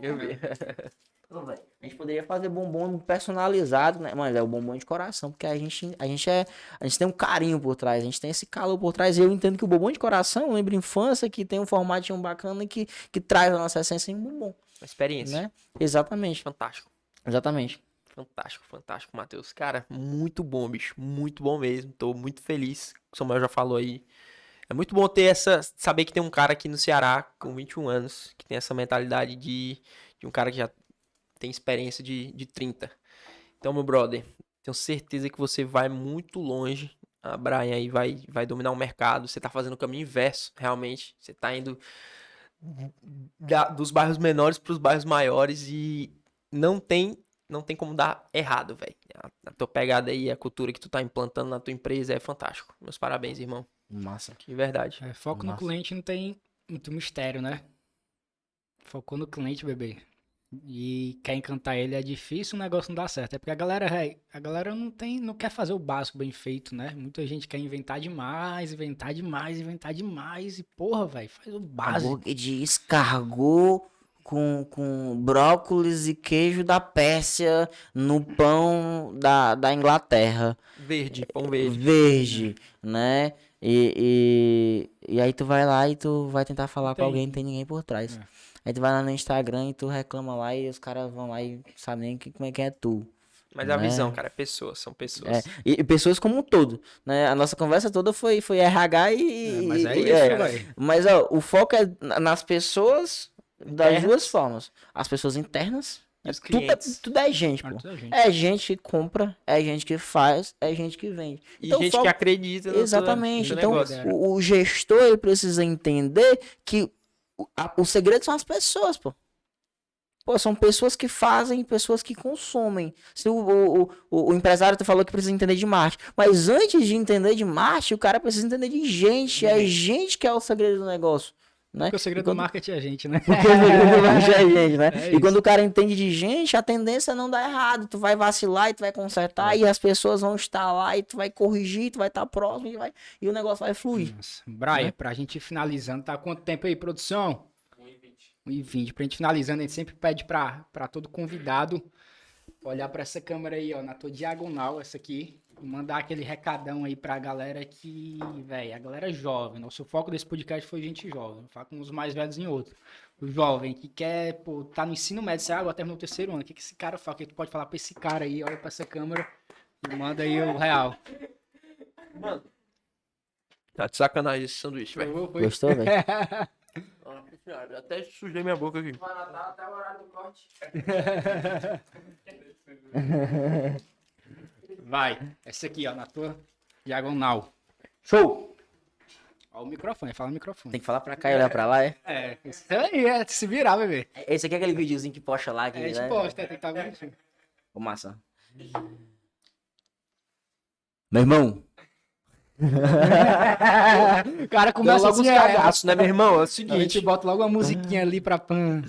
Pô, velho, A gente poderia fazer bombom personalizado, né? Mas é o bombom de coração, porque a gente, a gente é. A gente tem um carinho por trás, a gente tem esse calor por trás. E eu entendo que o bombom de coração lembra infância, que tem um formatinho bacana e que, que traz a nossa essência em bombom. Uma experiência. Né? Exatamente. Fantástico. Exatamente. Fantástico, fantástico, Matheus. Cara, muito bom, bicho. Muito bom mesmo. Tô muito feliz. O Samuel já falou aí. É muito bom ter essa. Saber que tem um cara aqui no Ceará com 21 anos que tem essa mentalidade de, de um cara que já tem experiência de, de 30. Então, meu brother, tenho certeza que você vai muito longe. A Brian aí vai, vai dominar o mercado. Você tá fazendo o caminho inverso, realmente. Você tá indo da- dos bairros menores para os bairros maiores e não tem não tem como dar errado, velho. A, a tua pegada aí, a cultura que tu tá implantando na tua empresa é fantástico. Meus parabéns, irmão. Massa. De verdade. É, foco no Massa. cliente não tem muito mistério, né? Focou no cliente, bebê. E quer encantar ele é difícil, o negócio não dá certo. É porque a galera, véi, a galera não tem, não quer fazer o básico bem feito, né? Muita gente quer inventar demais, inventar demais, inventar demais. E porra, velho, faz o básico. Hambúrguer de escargot com, com brócolis e queijo da Pérsia no pão da, da Inglaterra. Verde, pão verde. Verde, né? E, e, e aí tu vai lá e tu vai tentar falar com Tem. alguém, não tem ninguém por trás. É. Aí tu vai lá no Instagram e tu reclama lá e os caras vão lá e sabem nem que, como é que é tu. Mas a Né? visão, cara, é pessoas, são pessoas. É, e, e pessoas como um todo, né? A nossa conversa toda foi, foi RH e... É, mas é isso, é. velho. Mas ó, o foco é na- nas pessoas das Internas. duas formas. As pessoas internas, os tudo, é, tudo é gente, pô. Gente. É gente que compra, é gente que faz, é gente que vende. E Então, gente foco- que acredita no Exatamente. teu Então, negócio. o, o gestor ele precisa entender que o, a- o segredo são as pessoas, pô. Pô, são pessoas que fazem pessoas que consomem. Se o, o, o, empresário falou que precisa entender de marketing. Mas antes de entender de marketing, o cara precisa entender de gente. É gente que é o segredo do negócio. Né? Porque o segredo quando- do marketing é a gente, né? Porque o segredo do marketing é gente, né? É e quando o cara entende de gente, a tendência é não dar errado. Tu vai vacilar e tu vai consertar, É. e as pessoas vão estar lá, e tu vai corrigir, tu vai estar próximo, e, vai, e o negócio vai fluir. Nossa. Brian, Né? pra gente ir finalizando, tá quanto tempo aí, produção? 1h20. Pra gente finalizando, a gente sempre pede pra, pra todo convidado olhar pra essa câmera aí, ó, na tua diagonal, essa aqui, mandar aquele recadão aí pra galera que, velho, a galera jovem. Nosso foco desse podcast foi gente jovem. Vou falar com os mais velhos em outro. O jovem que quer, pô, tá no ensino médio, sei lá, agora terminou o terceiro ano. O que, que esse cara fala? O que tu pode falar pra esse cara aí? Olha pra essa câmera e manda aí o real. Tá de sacanagem esse sanduíche, velho. Gostou, velho? Até sujei minha boca aqui. Vai, essa aqui, ó, na tua diagonal. Show! Ó o microfone, fala o microfone. Tem que falar pra cá e olhar pra lá, é? É, isso aí, é se virar, bebê. Esse aqui é aquele videozinho que posta lá. Que, É, a gente né? posta, é, tem que estar bonitinho. Ô, massa. Meu irmão. O cara Começa logo assim, os é, cagaços, né, meu irmão? É o a gente seguinte. bota logo uma musiquinha ali pra pan.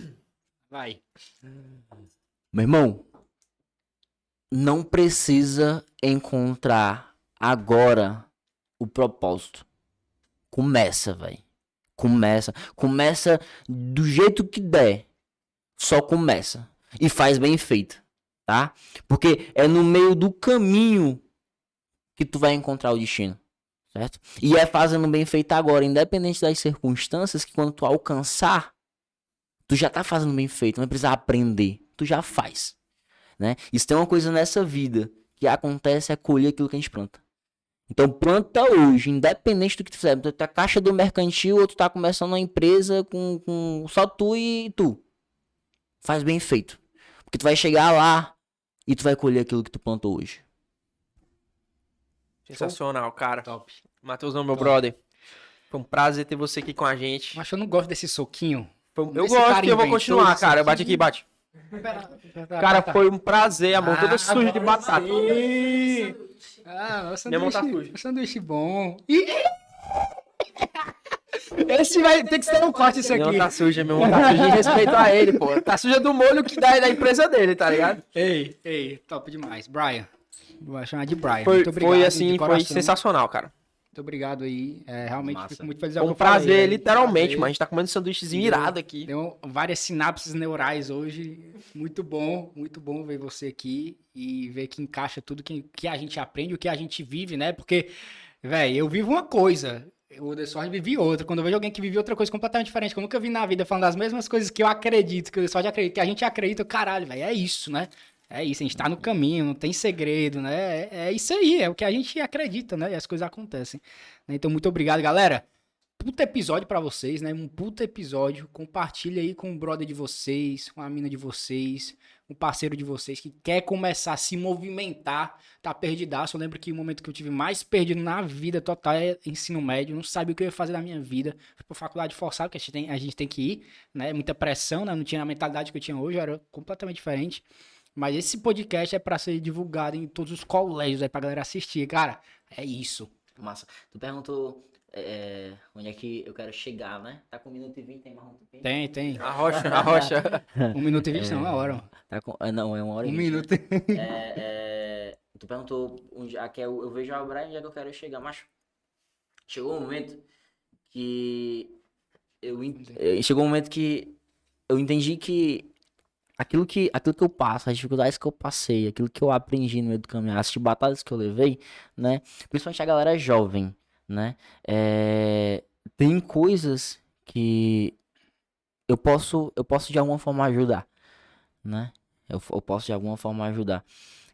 Vai. Meu irmão, não precisa encontrar agora o propósito. Começa, velho. Começa. Começa do jeito que der. Só começa. E faz bem feito, tá? Porque é no meio do caminho que tu vai encontrar o destino. Certo? E é fazendo bem feito agora, independente das circunstâncias, que quando tu alcançar, tu já tá fazendo bem feito, não precisa aprender, tu já faz. Né? Isso tem uma coisa nessa vida que acontece é colher aquilo que a gente planta. Então planta hoje, independente do que tu fizer. Tu tá caixa do mercantil ou tu tá começando uma empresa com, com só tu e tu. Faz bem feito. Porque tu vai chegar lá e tu vai colher aquilo que tu plantou hoje. Sensacional, cara. Top. Matheusão, meu Top. brother. Foi um prazer ter você aqui com a gente. Mas eu não gosto desse soquinho. Eu Esse gosto e eu vou continuar, cara. Bate aqui, bate. Cara, foi um prazer, a mão toda Ah, suja de batata. sim. Ah, o Minha mão tá sanduíche, suja. o sanduíche bom. Ih! Esse vai ter que ser um corte isso aqui. tá suja, meu mão tá suja em respeito a ele, pô. Tá suja do molho que dá da empresa dele, tá ligado? Ei, ei, top demais. Brian. Vou chamar de Brian. Foi, Muito obrigado. foi de assim, foi sensacional, cara. Muito obrigado aí. É, realmente Massa. fico muito feliz. é que um eu falei, prazer, é, literalmente, prazer. mas a gente tá comendo sanduíchezinho Deu- irado aqui. Deu várias sinapses neurais hoje. Muito bom, muito bom ver você aqui e ver que encaixa tudo que, que a gente aprende, o que a gente vive, né? Porque, velho, eu vivo uma coisa. O The Sword vive outra. Quando eu vejo alguém que vive outra coisa completamente diferente, que eu nunca vi na vida, falando das mesmas coisas que eu acredito, que o The Sword acredita, que a gente acredita, eu, caralho, velho, é isso, né? É isso, a gente tá no caminho, não tem segredo, né? É, é isso aí, é o que a gente acredita, né? E as coisas acontecem. né? Então, muito obrigado, galera puta episódio pra vocês, né? Um puta episódio. Compartilha aí com o brother de vocês, com a mina de vocês, um parceiro de vocês que quer começar a se movimentar, tá perdidaço. Eu lembro que o momento que eu tive mais perdido na vida total é ensino médio. Não sabia o que eu ia fazer da minha vida. Fui pra faculdade forçada, porque a gente tem, a gente tem que ir, né? Muita pressão, né? Não tinha a mentalidade que eu tinha hoje, era completamente diferente. Mas esse podcast é pra ser divulgado em todos os colégios aí pra galera assistir. Cara, é isso. Massa. Tu perguntou é, onde é que eu quero chegar, né? Tá com 1 minuto e 20, tem mais um tempinho? Tem, tem. A rocha, a rocha. Um minuto e vinte, não, uma hora. mano. Tá com, ah, não, é uma hora e Um vinte, né? minuto. É, é, tu perguntou onde que eu, eu vejo a Brian onde é que eu quero chegar, mas chegou um momento que eu en- eh, chegou um momento que eu entendi que aquilo que aquilo que eu passo, as dificuldades que eu passei, aquilo que eu aprendi no meio do caminho, as batalhas que eu levei, né? Principalmente a galera jovem, né? É, tem coisas que eu posso eu posso de alguma forma ajudar, né? Eu, eu posso de alguma forma ajudar.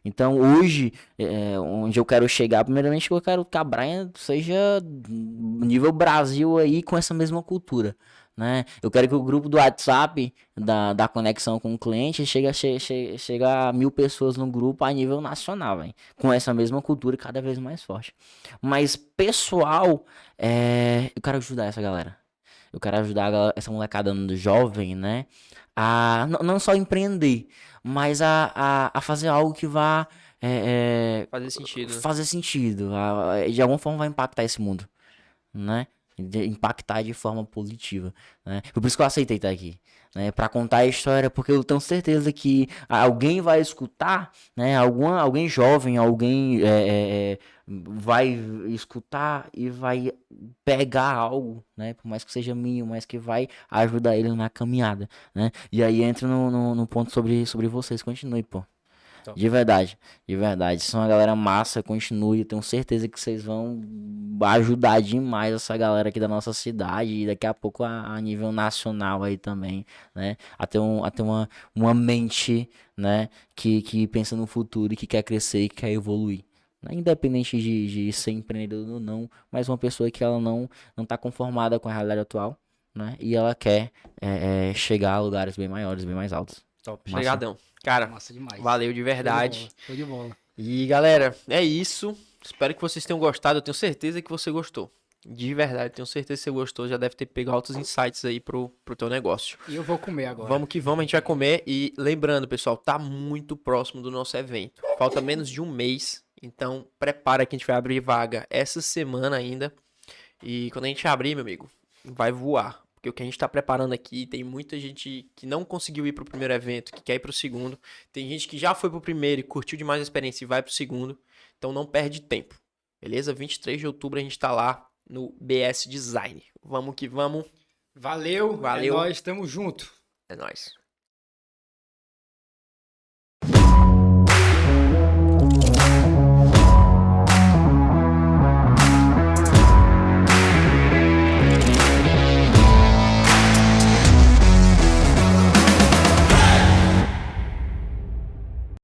Então hoje, é, onde eu quero chegar, primeiramente eu quero que a Brian seja nível Brasil aí com essa mesma cultura. Né? Eu quero que o grupo do WhatsApp da, da conexão com o cliente chegue a, che, che, chegue a mil pessoas no grupo a nível nacional, véi, com essa mesma cultura cada vez mais forte. Mas pessoal, é, eu quero ajudar essa galera. Eu quero ajudar galera- essa molecada jovem, né? A não só empreender, mas a, a, a fazer algo que vá é, é, Fazer sentido. fazer sentido. a- a- de alguma forma vai impactar esse mundo, né? De impactar de forma positiva, né? Por isso que eu aceitei estar aqui, né? Para contar a história, porque eu tenho certeza que alguém vai escutar, né? Alguma, alguém jovem, alguém é, é, é, vai escutar e vai pegar algo, né? Por mais que seja mínimo, mas que vai ajudar ele na caminhada, né? E aí entra no, no, no ponto sobre, sobre vocês. Continue, pô. Top. De verdade, de verdade. São uma galera massa, continue. Eu tenho certeza que vocês vão ajudar demais essa galera aqui da nossa cidade e daqui a pouco a, a nível nacional aí também, né? Até, um, até uma, uma mente, né? Que, que pensa no futuro e que quer crescer e que quer evoluir. né? Independente de, de ser empreendedor ou não, mas uma pessoa que ela não, não tá conformada com a realidade atual, né? E ela quer é, é, chegar a lugares bem maiores, bem mais altos. Top. Massa. Obrigadão. Cara, Massa demais. valeu de verdade. Show de de bola. E galera, é isso. Espero que vocês tenham gostado. Eu tenho certeza que você gostou. De verdade, tenho certeza que você gostou. Já deve ter pegado altos insights aí pro, pro teu negócio. E eu vou comer agora. Vamos que vamos, a gente vai comer. E lembrando, pessoal, tá muito próximo do nosso evento. Falta menos de um mês. Então, prepara que a gente vai abrir vaga essa semana ainda. E quando a gente abrir, meu amigo, vai voar. Porque o que a gente tá preparando aqui, tem muita gente que não conseguiu ir pro primeiro evento, que quer ir pro segundo. Tem gente que já foi pro primeiro e curtiu demais a experiência e vai pro segundo. Então não perde tempo. Beleza? 23 de outubro a gente tá lá no BS Design. Vamos que vamos. Valeu, Valeu. É nóis, tamo junto. É nóis.